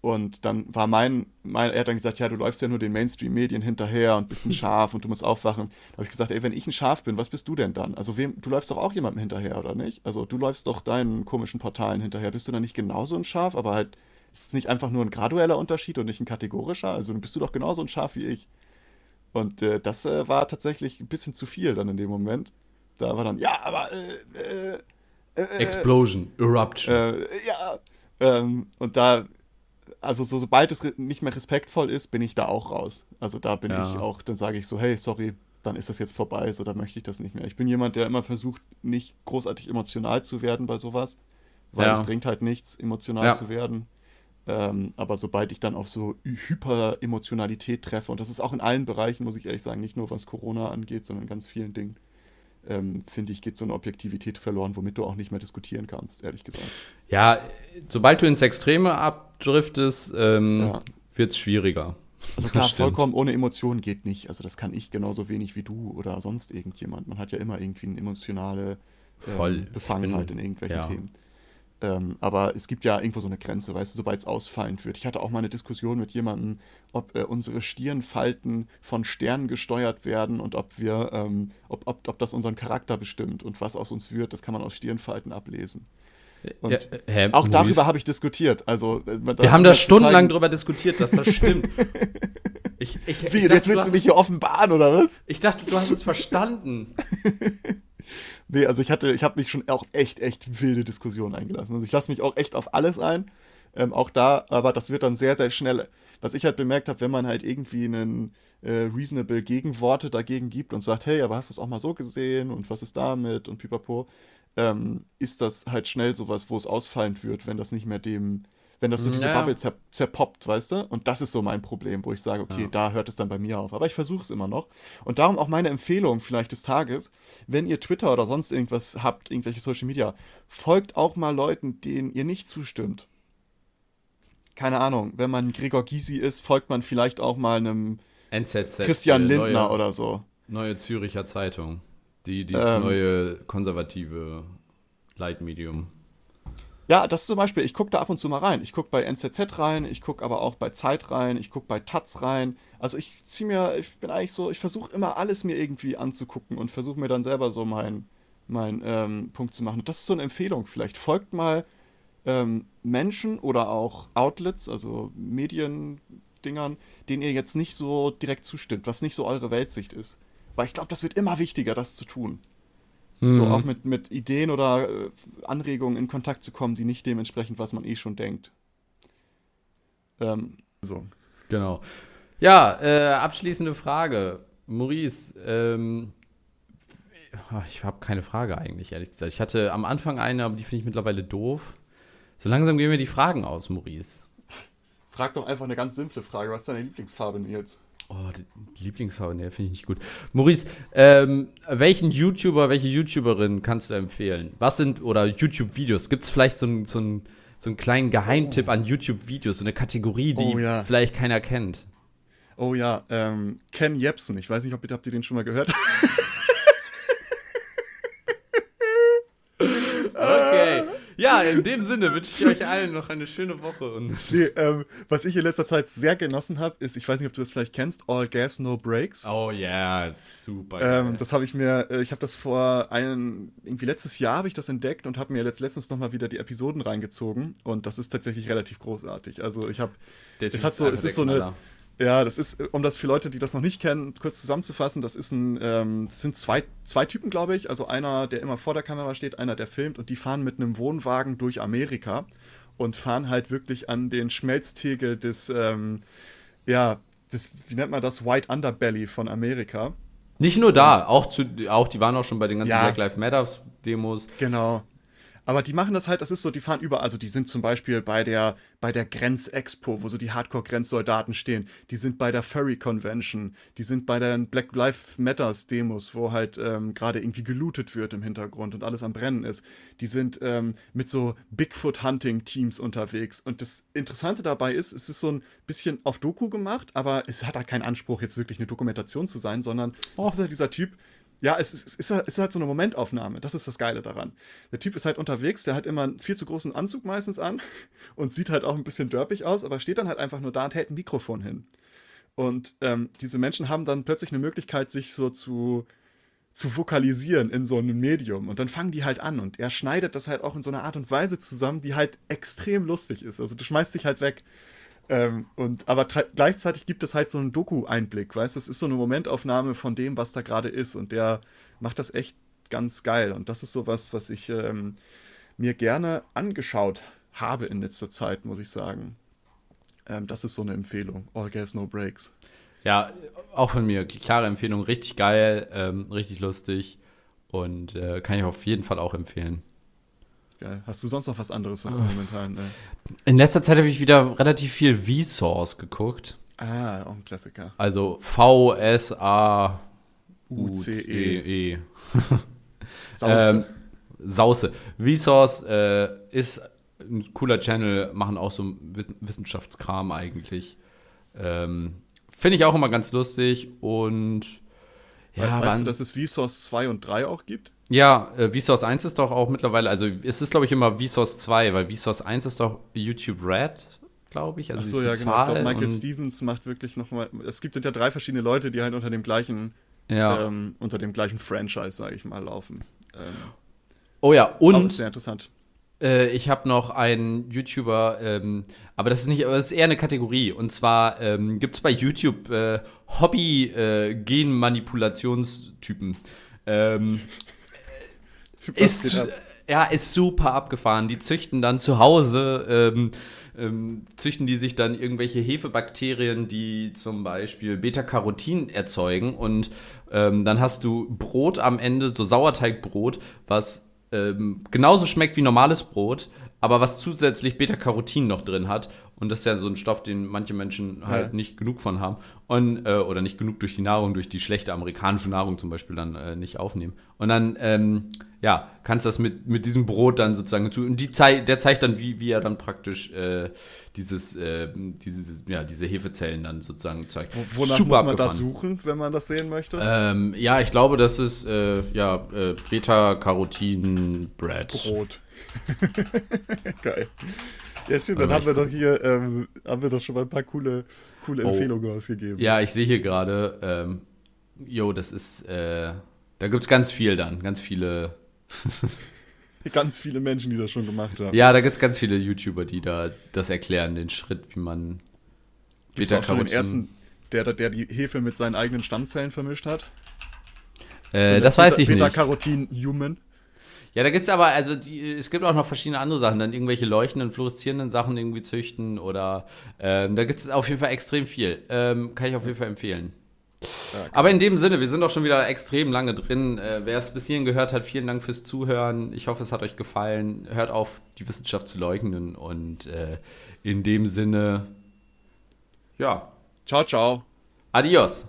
und dann war mein, mein, er hat dann gesagt, ja, du läufst ja nur den Mainstream-Medien hinterher und bist ein *laughs* Schaf und du musst aufwachen. Da habe ich gesagt, ey, wenn ich ein Schaf bin, was bist du denn dann? Also wem, du läufst doch auch jemandem hinterher, oder nicht? Also du läufst doch deinen komischen Portalen hinterher. Bist du dann nicht genauso ein Schaf, aber halt, ist es nicht einfach nur ein gradueller Unterschied und nicht ein kategorischer? Also bist du doch genauso ein Schaf wie ich. Und äh, das äh, war tatsächlich ein bisschen zu viel dann in dem Moment. Da war dann, ja, aber äh, äh, äh, äh Explosion, Eruption. ja, ähm, und da also so, sobald es nicht mehr respektvoll ist, bin ich da auch raus. Also da bin ja. ich auch, dann sage ich so, hey, sorry, dann ist das jetzt vorbei, so dann möchte ich das nicht mehr. Ich bin jemand, der immer versucht, nicht großartig emotional zu werden bei sowas, weil ja. es bringt halt nichts, emotional ja. zu werden. Ähm, aber sobald ich dann auf so Hyper-Emotionalität treffe, und das ist auch in allen Bereichen, muss ich ehrlich sagen, nicht nur was Corona angeht, sondern in ganz vielen Dingen, ähm, finde ich, geht so eine Objektivität verloren, womit du auch nicht mehr diskutieren kannst, ehrlich gesagt. Ja, sobald du ins Extreme abdriftest, ähm, ja. wird es schwieriger. Also *laughs* klar, vollkommen ohne Emotionen geht nicht. Also das kann ich genauso wenig wie du oder sonst irgendjemand. Man hat ja immer irgendwie eine emotionale ähm, Befangenheit in irgendwelchen ja. Themen. Ähm, aber es gibt ja irgendwo so eine Grenze, weißt du, sobald es ausfallend wird. Ich hatte auch mal eine Diskussion mit jemandem, ob äh, unsere Stirnfalten von Sternen gesteuert werden und ob wir, ähm, ob, ob, ob das unseren Charakter bestimmt und was aus uns wird, das kann man aus Stirnfalten ablesen. Und ja, hä, auch darüber habe ich diskutiert. Also, äh, wir haben da stundenlang darüber diskutiert, dass das stimmt. *laughs* ich, ich, Wie, ich dachte, jetzt willst du mich hier offenbaren, oder was? Ich dachte, du hast es verstanden. *laughs* nee, also ich hatte, ich habe mich schon auch echt, echt wilde Diskussionen eingelassen. Also ich lasse mich auch echt auf alles ein. Ähm, auch da, aber das wird dann sehr, sehr schnell. Was ich halt bemerkt habe, wenn man halt irgendwie einen äh, reasonable Gegenworte dagegen gibt und sagt, hey, aber hast du es auch mal so gesehen und was ist damit und pipapo, ähm, ist das halt schnell sowas, wo es ausfallend wird, wenn das nicht mehr dem wenn das so diese ja. Bubble zer zerpoppt, weißt du? Und das ist so mein Problem, wo ich sage, okay, ja. da hört es dann bei mir auf. Aber ich versuche es immer noch. Und darum auch meine Empfehlung vielleicht des Tages, wenn ihr Twitter oder sonst irgendwas habt, irgendwelche Social Media, folgt auch mal Leuten, denen ihr nicht zustimmt. Keine Ahnung, wenn man Gregor Gysi ist, folgt man vielleicht auch mal einem NZZ, Christian Lindner neue, oder so. Neue Züricher Zeitung. Die, dieses ähm, neue konservative Leitmedium. Ja, das zum Beispiel, ich gucke da ab und zu mal rein. Ich gucke bei NZZ rein, ich gucke aber auch bei Zeit rein, ich gucke bei Taz rein. Also ich ziehe mir, ich bin eigentlich so, ich versuche immer alles mir irgendwie anzugucken und versuche mir dann selber so meinen mein, ähm, Punkt zu machen. Das ist so eine Empfehlung vielleicht. Folgt mal ähm, Menschen oder auch Outlets, also Mediendingern, denen ihr jetzt nicht so direkt zustimmt, was nicht so eure Weltsicht ist. Weil ich glaube, das wird immer wichtiger, das zu tun. Mhm. So auch mit, mit Ideen oder äh, Anregungen in Kontakt zu kommen, die nicht dementsprechend, was man eh schon denkt. Ähm, so. Genau. Ja, äh, abschließende Frage. Maurice, ähm, ich habe keine Frage eigentlich, ehrlich gesagt. Ich hatte am Anfang eine, aber die finde ich mittlerweile doof. So langsam gehen mir die Fragen aus, Maurice. Frag doch einfach eine ganz simple Frage. Was ist deine Lieblingsfarbe, Nils? Oh, die Lieblingsfarbe, ne, finde ich nicht gut. Maurice, ähm, welchen YouTuber, welche YouTuberin kannst du empfehlen? Was sind, oder YouTube-Videos? Gibt es vielleicht so einen so so einen kleinen Geheimtipp oh. an YouTube-Videos, so eine Kategorie, die oh, ja. vielleicht keiner kennt? Oh ja, ähm, Ken Jepsen. Ich weiß nicht, ob ihr, habt ihr den schon mal gehört? *laughs* Ja, in dem Sinne wünsche ich euch allen noch eine schöne Woche. Und nee, ähm, was ich in letzter Zeit sehr genossen habe, ist, ich weiß nicht, ob du das vielleicht kennst, All Gas, No Breaks. Oh ja, yeah, super. Ähm, das habe ich mir, äh, ich habe das vor einem, irgendwie letztes Jahr habe ich das entdeckt und habe mir jetzt letztens nochmal wieder die Episoden reingezogen und das ist tatsächlich relativ großartig. Also ich habe, es hat so, es ist so eine, ja, das ist, um das für Leute, die das noch nicht kennen, kurz zusammenzufassen, das ist ein, ähm, das sind zwei, zwei Typen, glaube ich. Also einer, der immer vor der Kamera steht, einer, der filmt und die fahren mit einem Wohnwagen durch Amerika und fahren halt wirklich an den Schmelztegel des, ähm, ja, des, wie nennt man das, White Underbelly von Amerika. Nicht nur da, auch, zu, auch die waren auch schon bei den ganzen ja, Black Lives Matter Demos. Genau. Aber die machen das halt, das ist so, die fahren überall. Also die sind zum Beispiel bei der, bei der Grenzexpo, wo so die Hardcore-Grenzsoldaten stehen. Die sind bei der Furry Convention. Die sind bei den Black Lives Matters Demos, wo halt ähm, gerade irgendwie gelootet wird im Hintergrund und alles am Brennen ist. Die sind ähm, mit so Bigfoot-Hunting-Teams unterwegs. Und das Interessante dabei ist, es ist so ein bisschen auf Doku gemacht, aber es hat halt keinen Anspruch, jetzt wirklich eine Dokumentation zu sein, sondern oh. es ist halt dieser Typ, ja, es ist, es ist halt so eine Momentaufnahme. Das ist das Geile daran. Der Typ ist halt unterwegs, der hat immer einen viel zu großen Anzug meistens an *laughs* und sieht halt auch ein bisschen dörpig aus, aber steht dann halt einfach nur da und hält ein Mikrofon hin. Und ähm, diese Menschen haben dann plötzlich eine Möglichkeit, sich so zu, zu vokalisieren in so einem Medium. Und dann fangen die halt an und er schneidet das halt auch in so einer Art und Weise zusammen, die halt extrem lustig ist. Also du schmeißt dich halt weg. Ähm, und, aber gleichzeitig gibt es halt so einen Doku-Einblick, weißt du? Das ist so eine Momentaufnahme von dem, was da gerade ist. Und der macht das echt ganz geil. Und das ist so was, was ich ähm, mir gerne angeschaut habe in letzter Zeit, muss ich sagen. Ähm, das ist so eine Empfehlung. All Gas, No Breaks. Ja, auch von mir. Klare Empfehlung. Richtig geil, ähm, richtig lustig. Und äh, kann ich auf jeden Fall auch empfehlen. Geil. Hast du sonst noch was anderes, was du momentan. Äh In letzter Zeit habe ich wieder relativ viel V-Source geguckt. Ah, auch ein Klassiker. Also V-S-A-U-C-E. -E. *laughs* Sauce. ähm, Sauce. Vsauce äh, ist ein cooler Channel, machen auch so Wissenschaftskram eigentlich. Ähm, Finde ich auch immer ganz lustig und ja, weißt du, dass es Vsauce 2 und 3 auch gibt? Ja, äh, Vsauce 1 ist doch auch mittlerweile, also es ist glaube ich immer Vsauce 2, weil Vsauce 1 ist doch YouTube Red, glaube ich. Also Ach so, ja, genau. Ich glaub, Michael Stevens macht wirklich nochmal, es gibt ja drei verschiedene Leute, die halt unter dem gleichen, ja. ähm, unter dem gleichen Franchise, sage ich mal, laufen. Ähm, oh ja, und. sehr interessant. Äh, ich habe noch einen YouTuber, ähm, aber das ist nicht, aber das ist eher eine Kategorie. Und zwar ähm, gibt es bei YouTube äh, Hobby-Genmanipulationstypen. Äh, ähm, *laughs* ist, ja, ist super abgefahren. Die züchten dann zu Hause, ähm, ähm, züchten die sich dann irgendwelche Hefebakterien, die zum Beispiel Beta-Carotin erzeugen. Und ähm, dann hast du Brot am Ende, so Sauerteigbrot, was ähm, genauso schmeckt wie normales Brot, aber was zusätzlich Beta-Carotin noch drin hat. Und das ist ja so ein Stoff, den manche Menschen halt ja. nicht genug von haben. Und, äh, oder nicht genug durch die Nahrung, durch die schlechte amerikanische Nahrung zum Beispiel dann äh, nicht aufnehmen. Und dann, ähm, ja, kannst das mit, mit diesem Brot dann sozusagen zu. Und die zei der zeigt dann, wie, wie er dann praktisch äh, dieses, äh, dieses, ja, diese Hefezellen dann sozusagen zeigt. Wonach Super muss man da suchen, wenn man das sehen möchte? Ähm, ja, ich glaube, das ist äh, ja, äh, Beta-Carotin-Bread. Brot. *laughs* Geil. Ja, stimmt, dann haben wir doch hier, ähm, haben wir doch schon mal ein paar coole, coole oh. Empfehlungen ausgegeben. Ja, ich sehe hier gerade, ähm, jo, das ist, äh, da gibt es ganz viel dann, ganz viele. *laughs* ganz viele Menschen, die das schon gemacht haben. Ja, da gibt es ganz viele YouTuber, die da das erklären, den Schritt, wie man Beta-Carotin... den ersten, der, der die Hefe mit seinen eigenen Stammzellen vermischt hat? Äh, das weiß ich nicht. Beta-Carotin-Human. Ja, da gibt es aber, also die, es gibt auch noch verschiedene andere Sachen, dann irgendwelche leuchtenden, fluoreszierenden Sachen irgendwie züchten oder ähm, da gibt es auf jeden Fall extrem viel. Ähm, kann ich auf jeden Fall empfehlen. Ja, aber in dem Sinne, wir sind auch schon wieder extrem lange drin. Äh, wer es bis hierhin gehört hat, vielen Dank fürs Zuhören. Ich hoffe, es hat euch gefallen. Hört auf, die Wissenschaft zu leugnen und äh, in dem Sinne, ja. Ciao, ciao. Adios.